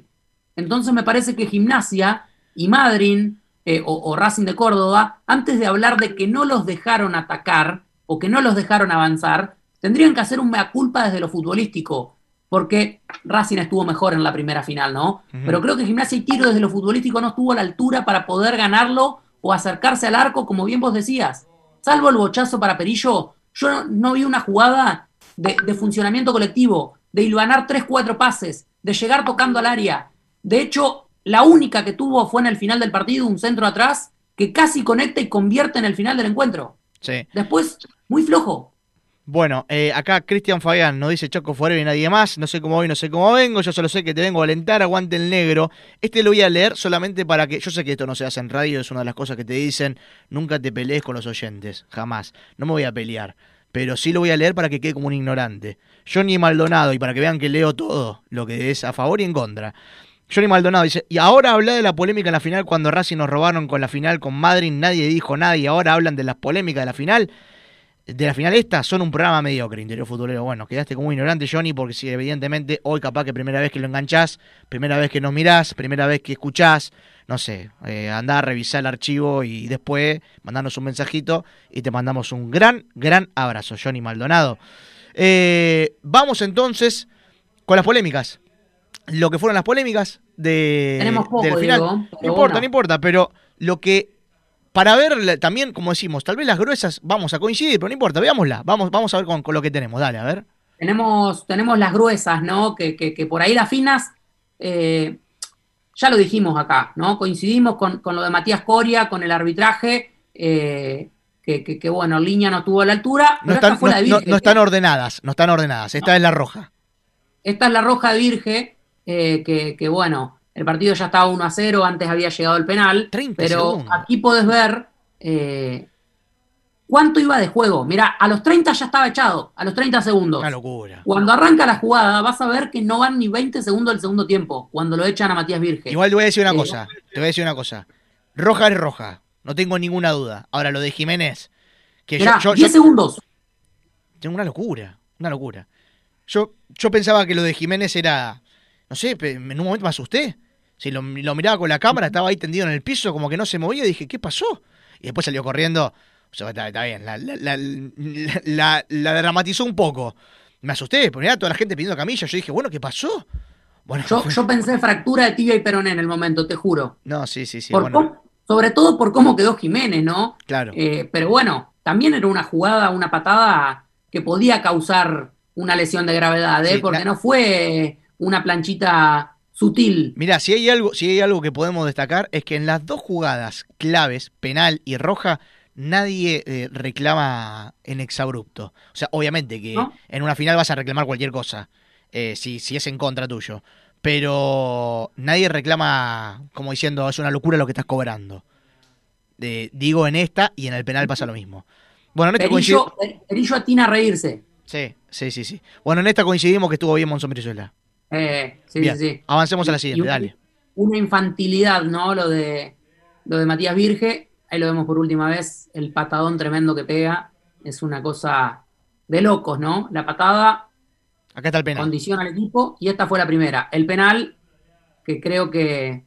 Entonces me parece que Gimnasia y Madrid eh, o, o Racing de Córdoba, antes de hablar de que no los dejaron atacar o que no los dejaron avanzar, tendrían que hacer un mea culpa desde lo futbolístico. Porque Racing estuvo mejor en la primera final, ¿no? Pero creo que Gimnasia y Tiro desde lo futbolístico no estuvo a la altura para poder ganarlo o acercarse al arco, como bien vos decías. Salvo el bochazo para Perillo, yo no, no vi una jugada de, de funcionamiento colectivo, de hilvanar tres, cuatro pases, de llegar tocando al área. De hecho, la única que tuvo fue en el final del partido, un centro atrás, que casi conecta y convierte en el final del encuentro. Sí. Después, muy flojo. Bueno, eh, acá Cristian Fabián nos dice Choco Forever y nadie más. No sé cómo voy, no sé cómo vengo. Yo solo sé que te vengo a alentar. Aguante el negro. Este lo voy a leer solamente para que. Yo sé que esto no se hace en radio, es una de las cosas que te dicen. Nunca te pelees con los oyentes. Jamás. No me voy a pelear. Pero sí lo voy a leer para que quede como un ignorante. Johnny Maldonado, y para que vean que leo todo lo que es a favor y en contra. Johnny Maldonado dice, y ahora habla de la polémica en la final cuando Racing nos robaron con la final con Madrid, nadie dijo nada y ahora hablan de las polémicas de la final de la final esta son un programa mediocre, interior futbolero. Bueno, quedaste como ignorante, Johnny, porque si evidentemente hoy capaz que primera vez que lo enganchás, primera vez que nos mirás, primera vez que escuchás, no sé, eh, andá a revisar el archivo y después mandarnos un mensajito y te mandamos un gran, gran abrazo, Johnny Maldonado. Eh, vamos entonces con las polémicas. Lo que fueron las polémicas de, Tenemos poco, del final. No importa, bueno. no importa, pero lo que. Para ver también, como decimos, tal vez las gruesas vamos a coincidir, pero no importa, veámosla. Vamos, vamos a ver con, con lo que tenemos. Dale, a ver. Tenemos, tenemos las gruesas, ¿no? Que, que- que por ahí las finas, eh, ya lo dijimos acá, ¿no? Coincidimos con, con lo de Matías Coria, con el arbitraje, eh, que, que- que, bueno, línea no tuvo la altura, No pero están, esta fue la no- están ordenadas, no están ordenadas. Esta es la roja. Esta es la roja de Virge, eh, que, que, bueno, el partido ya estaba 1 a 0, antes había llegado el penal, pero segundos. aquí podés ver eh, cuánto iba de juego. Mira, a los 30 ya estaba echado, a los 30 segundos. Una locura. Cuando arranca la jugada, vas a ver que no van ni 20 segundos del segundo tiempo, cuando lo echan a Matías Virge. Igual te voy a decir una Eh, cosa. Te voy a decir una cosa. Roja es roja. No tengo ninguna duda. Ahora, lo de Jiménez. Que Mirá, yo, yo- 10 yo- segundos. Tengo una locura. Una locura. Yo, yo pensaba que lo de Jiménez era. No sé, en un momento me asusté. Si lo, lo miraba con la cámara, estaba ahí tendido en el piso, como que no se movía. y Dije, ¿qué pasó? Y después salió corriendo. O sea, está, está bien. La, la- dramatizó un poco. Me asusté, porque era toda la gente pidiendo camilla. Yo dije, bueno, ¿qué pasó? Bueno, Yo, yo pensé fractura de tibia y peroné en el momento, te juro. No, sí, sí, sí. Por bueno, cómo- sobre todo por cómo quedó Jiménez, ¿no? claro. Eh, pero bueno, también era una jugada, una patada que podía causar una lesión de gravedad, ¿eh? Sí, porque la- no fue una planchita sutil. Mira, si hay algo, si hay algo que podemos destacar es que en las dos jugadas claves, penal y roja, nadie eh, reclama en exabrupto. O sea, obviamente que ¿No? en una final vas a reclamar cualquier cosa, eh, si, si es en contra tuyo. Pero nadie reclama como diciendo es una locura lo que estás cobrando. Eh, digo en esta y en el penal pasa lo mismo. Bueno, en esta Perillo, coincidi- Perillo atina a reírse. Sí, sí, sí, sí. Bueno, en esta coincidimos que estuvo bien Monzón Brizuela. Eh, sí, Bien, sí, sí. avancemos a la siguiente, dale. Una infantilidad, ¿no? Lo de, lo de Matías Virge. Ahí lo vemos por última vez. El patadón tremendo que pega. Es una cosa de locos, ¿no? La patada Acá está el penal. condiciona al equipo y esta fue la primera. El penal, que creo que,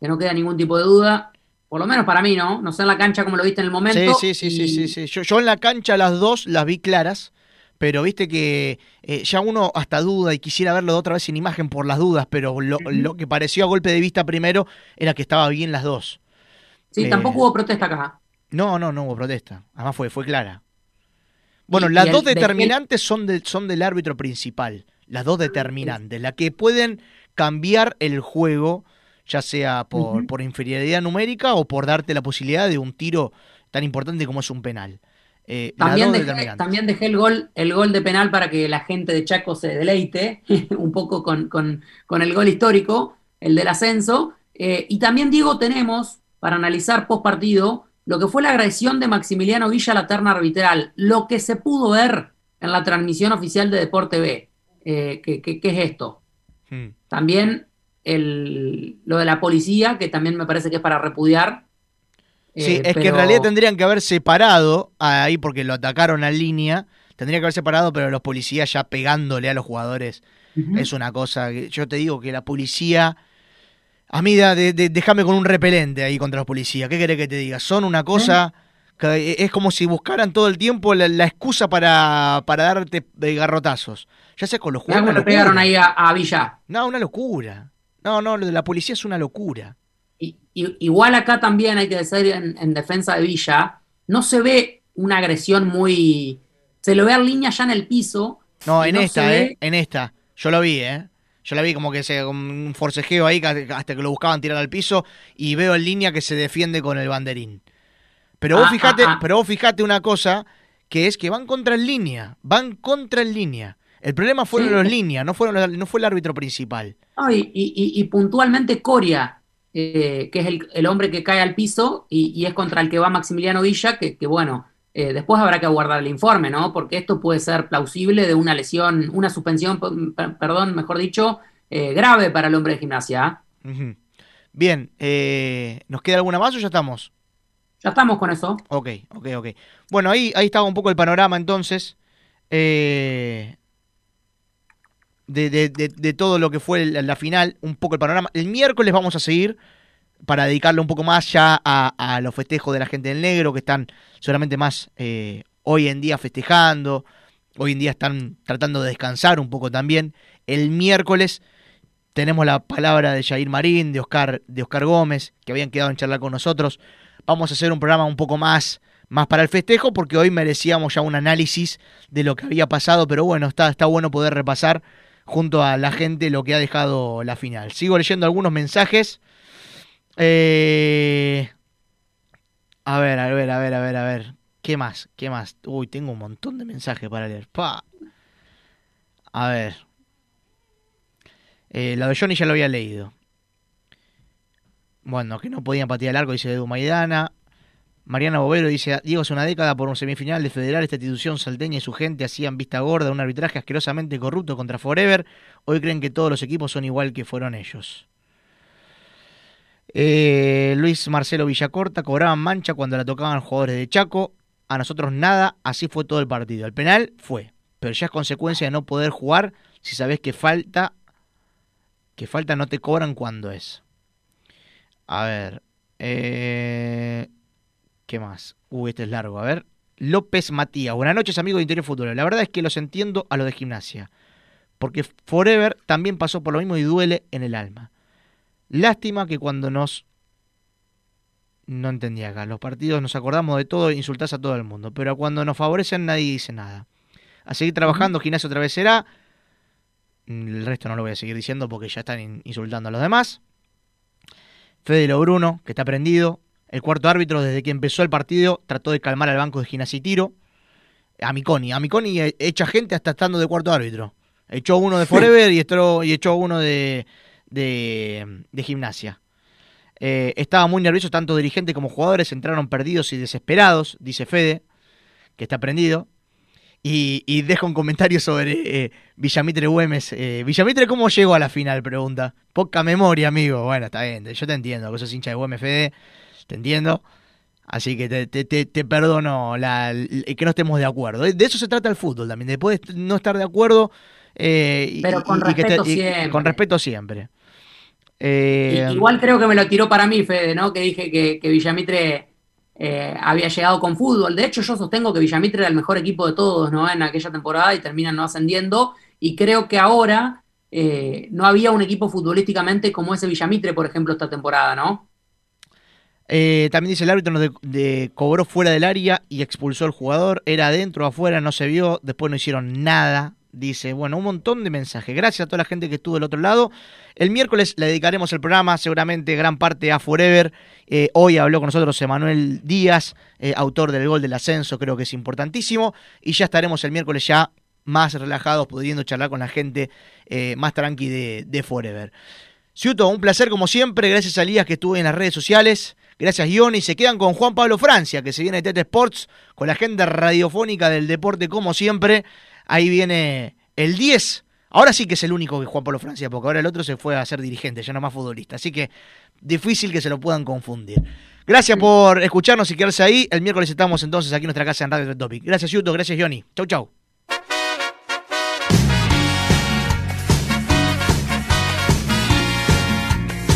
que no queda ningún tipo de duda, por lo menos para mí, ¿no? No sé en la cancha como lo viste en el momento. Sí, sí, sí, sí, sí, sí. Yo, yo en la cancha las dos las vi claras, pero viste que eh, ya uno hasta duda y quisiera verlo de otra vez sin imagen por las dudas, pero lo, lo que pareció a golpe de vista primero era que estaba bien las dos. Sí, Eh, tampoco hubo protesta acá. No, no, no hubo protesta. Además fue, fue clara. Bueno, Y- las y el dos de- determinantes son, del son del árbitro principal. Las dos determinantes, las que pueden cambiar el juego, ya sea por, por inferioridad numérica o por darte la posibilidad de un tiro tan importante como es un penal. Eh, También dejé, también dejé el gol, el gol de penal para que la gente de Chaco se deleite un poco con, con- con el gol histórico, el del ascenso. Eh, y también, Diego, tenemos para analizar post partido lo que fue la agresión de Maximiliano Villa a la terna arbitral, lo que se pudo ver en la transmisión oficial de Deporte B. Eh, ¿qué, qué- qué es esto? Hmm. También el- lo de la policía, que también me parece que es para repudiar. Sí, Eh, es que en realidad tendrían que haber separado ahí porque lo atacaron a línea. Tendría que haber separado, pero los policías ya pegándole a los jugadores es una cosa. que Yo te digo que la policía. A mí, da- de- de- déjame con un repelente ahí contra los policías. ¿Qué querés que te diga? Son una cosa. que es como si buscaran todo el tiempo la, la excusa para, para darte eh, garrotazos. Ya sea con los jugadores. cómo le pegaron ahí a, a Villa. No, una locura. No, no, lo de la policía es una locura. I- igual acá también hay que decir en, en defensa de Villa, no se ve una agresión muy... Se lo ve a línea ya en el piso. No, y en no esta, ¿eh? ve- En esta. Yo lo vi, ¿eh? Yo la vi como que se un forcejeo ahí hasta que lo buscaban tirar al piso y veo en línea que se defiende con el banderín. Pero vos Ah, fijate, ah, ah. pero vos fijate una cosa que es que van contra en línea, van contra en línea. El problema fueron Sí. los líneas, no fueron no fue el árbitro principal. No, y, y- y- y puntualmente Coria, eh, que es el, el hombre que cae al piso y, y es contra el que va Maximiliano Villa, que, que bueno, eh, después habrá que aguardar el informe, ¿no? Porque esto puede ser plausible de una lesión, una suspensión, perdón, mejor dicho, eh, grave para el hombre de gimnasia. Ujú. Bien, ¿nos queda alguna más o ya estamos? Ya estamos con eso. Ok, ok, ok. Bueno, ahí, ahí estaba un poco el panorama entonces. eh, de, de- de- de todo lo que fue la, final, un poco el panorama. El miércoles vamos a seguir para dedicarle un poco más ya a, a los festejos de la gente del negro, que están seguramente más eh, hoy en día festejando. hoy en día están tratando de descansar un poco también. El miércoles tenemos la palabra de Jair Marín, de Oscar, de Oscar Gómez, que habían quedado en charlar con nosotros. Vamos a hacer un programa un poco más, más para el festejo, porque hoy merecíamos ya un análisis de lo que había pasado, pero bueno, está, está bueno poder repasar junto a la gente lo que ha dejado la final. Sigo leyendo algunos mensajes. Eh, a ver, a ver, a ver, a ver, a ver. ¿Qué más? ¿Qué más? Uy, tengo un montón de mensajes para leer. Pa. A ver. Eh, la de Johnny ya lo había leído. Bueno, que no podían patear el arco, dice Edu Maidana. Mariana Bovero dice, Diego, hace una década por un semifinal de federal, esta institución salteña y su gente hacían vista gorda, un arbitraje asquerosamente corrupto contra Forever. Hoy creen que todos los equipos son igual que fueron ellos. Eh, Luis Marcelo Villacorta cobraban mancha cuando la tocaban jugadores de Chaco. A nosotros nada, así fue todo el partido. El penal fue, pero ya es consecuencia de no poder jugar si sabes que falta, que falta no te cobran cuando es. A ver, eh, ¿qué más? Uy, este es largo. A ver, López Matías. Buenas noches, amigos de Interior Fútbol. La verdad es que los entiendo a lo de gimnasia, porque Forever también pasó por lo mismo y duele en el alma. Lástima que cuando nos... No entendía acá. Los partidos nos acordamos de todo e insultás a todo el mundo. Pero cuando nos favorecen nadie dice nada. A seguir trabajando, gimnasio otra vez será. El resto no lo voy a seguir diciendo porque ya están insultando a los demás. Fede Bruno, que está prendido. El cuarto árbitro, desde que empezó el partido, trató de calmar al banco de gimnasia y tiro. A Miconi. A Miconi echa gente hasta estando de cuarto árbitro. Echó uno de Forever y, y echó uno de, de, de gimnasia. Eh, estaba muy nervioso, tanto dirigente como jugadores entraron perdidos y desesperados, dice Fede, que está prendido. Y, y deja un comentario sobre eh, Villamitre Güemes. Eh, Villamitre, ¿cómo llegó a la final? Pregunta. Poca memoria, amigo. Bueno, está bien, yo te entiendo, que sos hincha de Güemes, Fede, te entiendo. Así que te, te, te, perdono la, que no estemos de acuerdo. De eso se trata el fútbol también, de poder no estar de acuerdo. Pero con respeto siempre. con respeto siempre. Eh, Igual creo que me lo tiró para mí, Fede, ¿no? Que dije que, Villamitre eh, había llegado con fútbol. De hecho, yo sostengo que Villamitre era el mejor equipo de todos, ¿no? En aquella temporada y terminan no ascendiendo. Y creo que ahora eh, no había un equipo futbolísticamente como ese Villamitre, por ejemplo, esta temporada, ¿no? También dice el árbitro nos cobró fuera del área y expulsó al jugador. Era adentro afuera, no se vio. Después no hicieron nada dice, bueno, un montón de mensajes. Gracias a toda la gente que estuvo del otro lado. El miércoles le dedicaremos el programa, seguramente gran parte a Forever. Eh, hoy habló con nosotros Emanuel Díaz, eh, autor del gol del ascenso, creo que es importantísimo. Y ya estaremos el miércoles ya más relajados, pudiendo charlar con la gente eh, más tranqui de, Forever. Ciuto, un placer como siempre. Gracias a Elías que estuvo en las redes sociales. Gracias, Ioni. Se quedan con Juan Pablo Francia, que se viene de Tete Sports, con la agenda radiofónica del deporte, como siempre. Ahí viene el 10. Ahora sí que es el único que Juan Pablo Francia, porque ahora el otro se fue a ser dirigente, ya no más futbolista. Así que difícil que se lo puedan confundir. Gracias por escucharnos y quedarse ahí. El miércoles estamos entonces aquí en nuestra casa en Radio Topic. Gracias, Yuto. Gracias, Johnny. Chau, chau.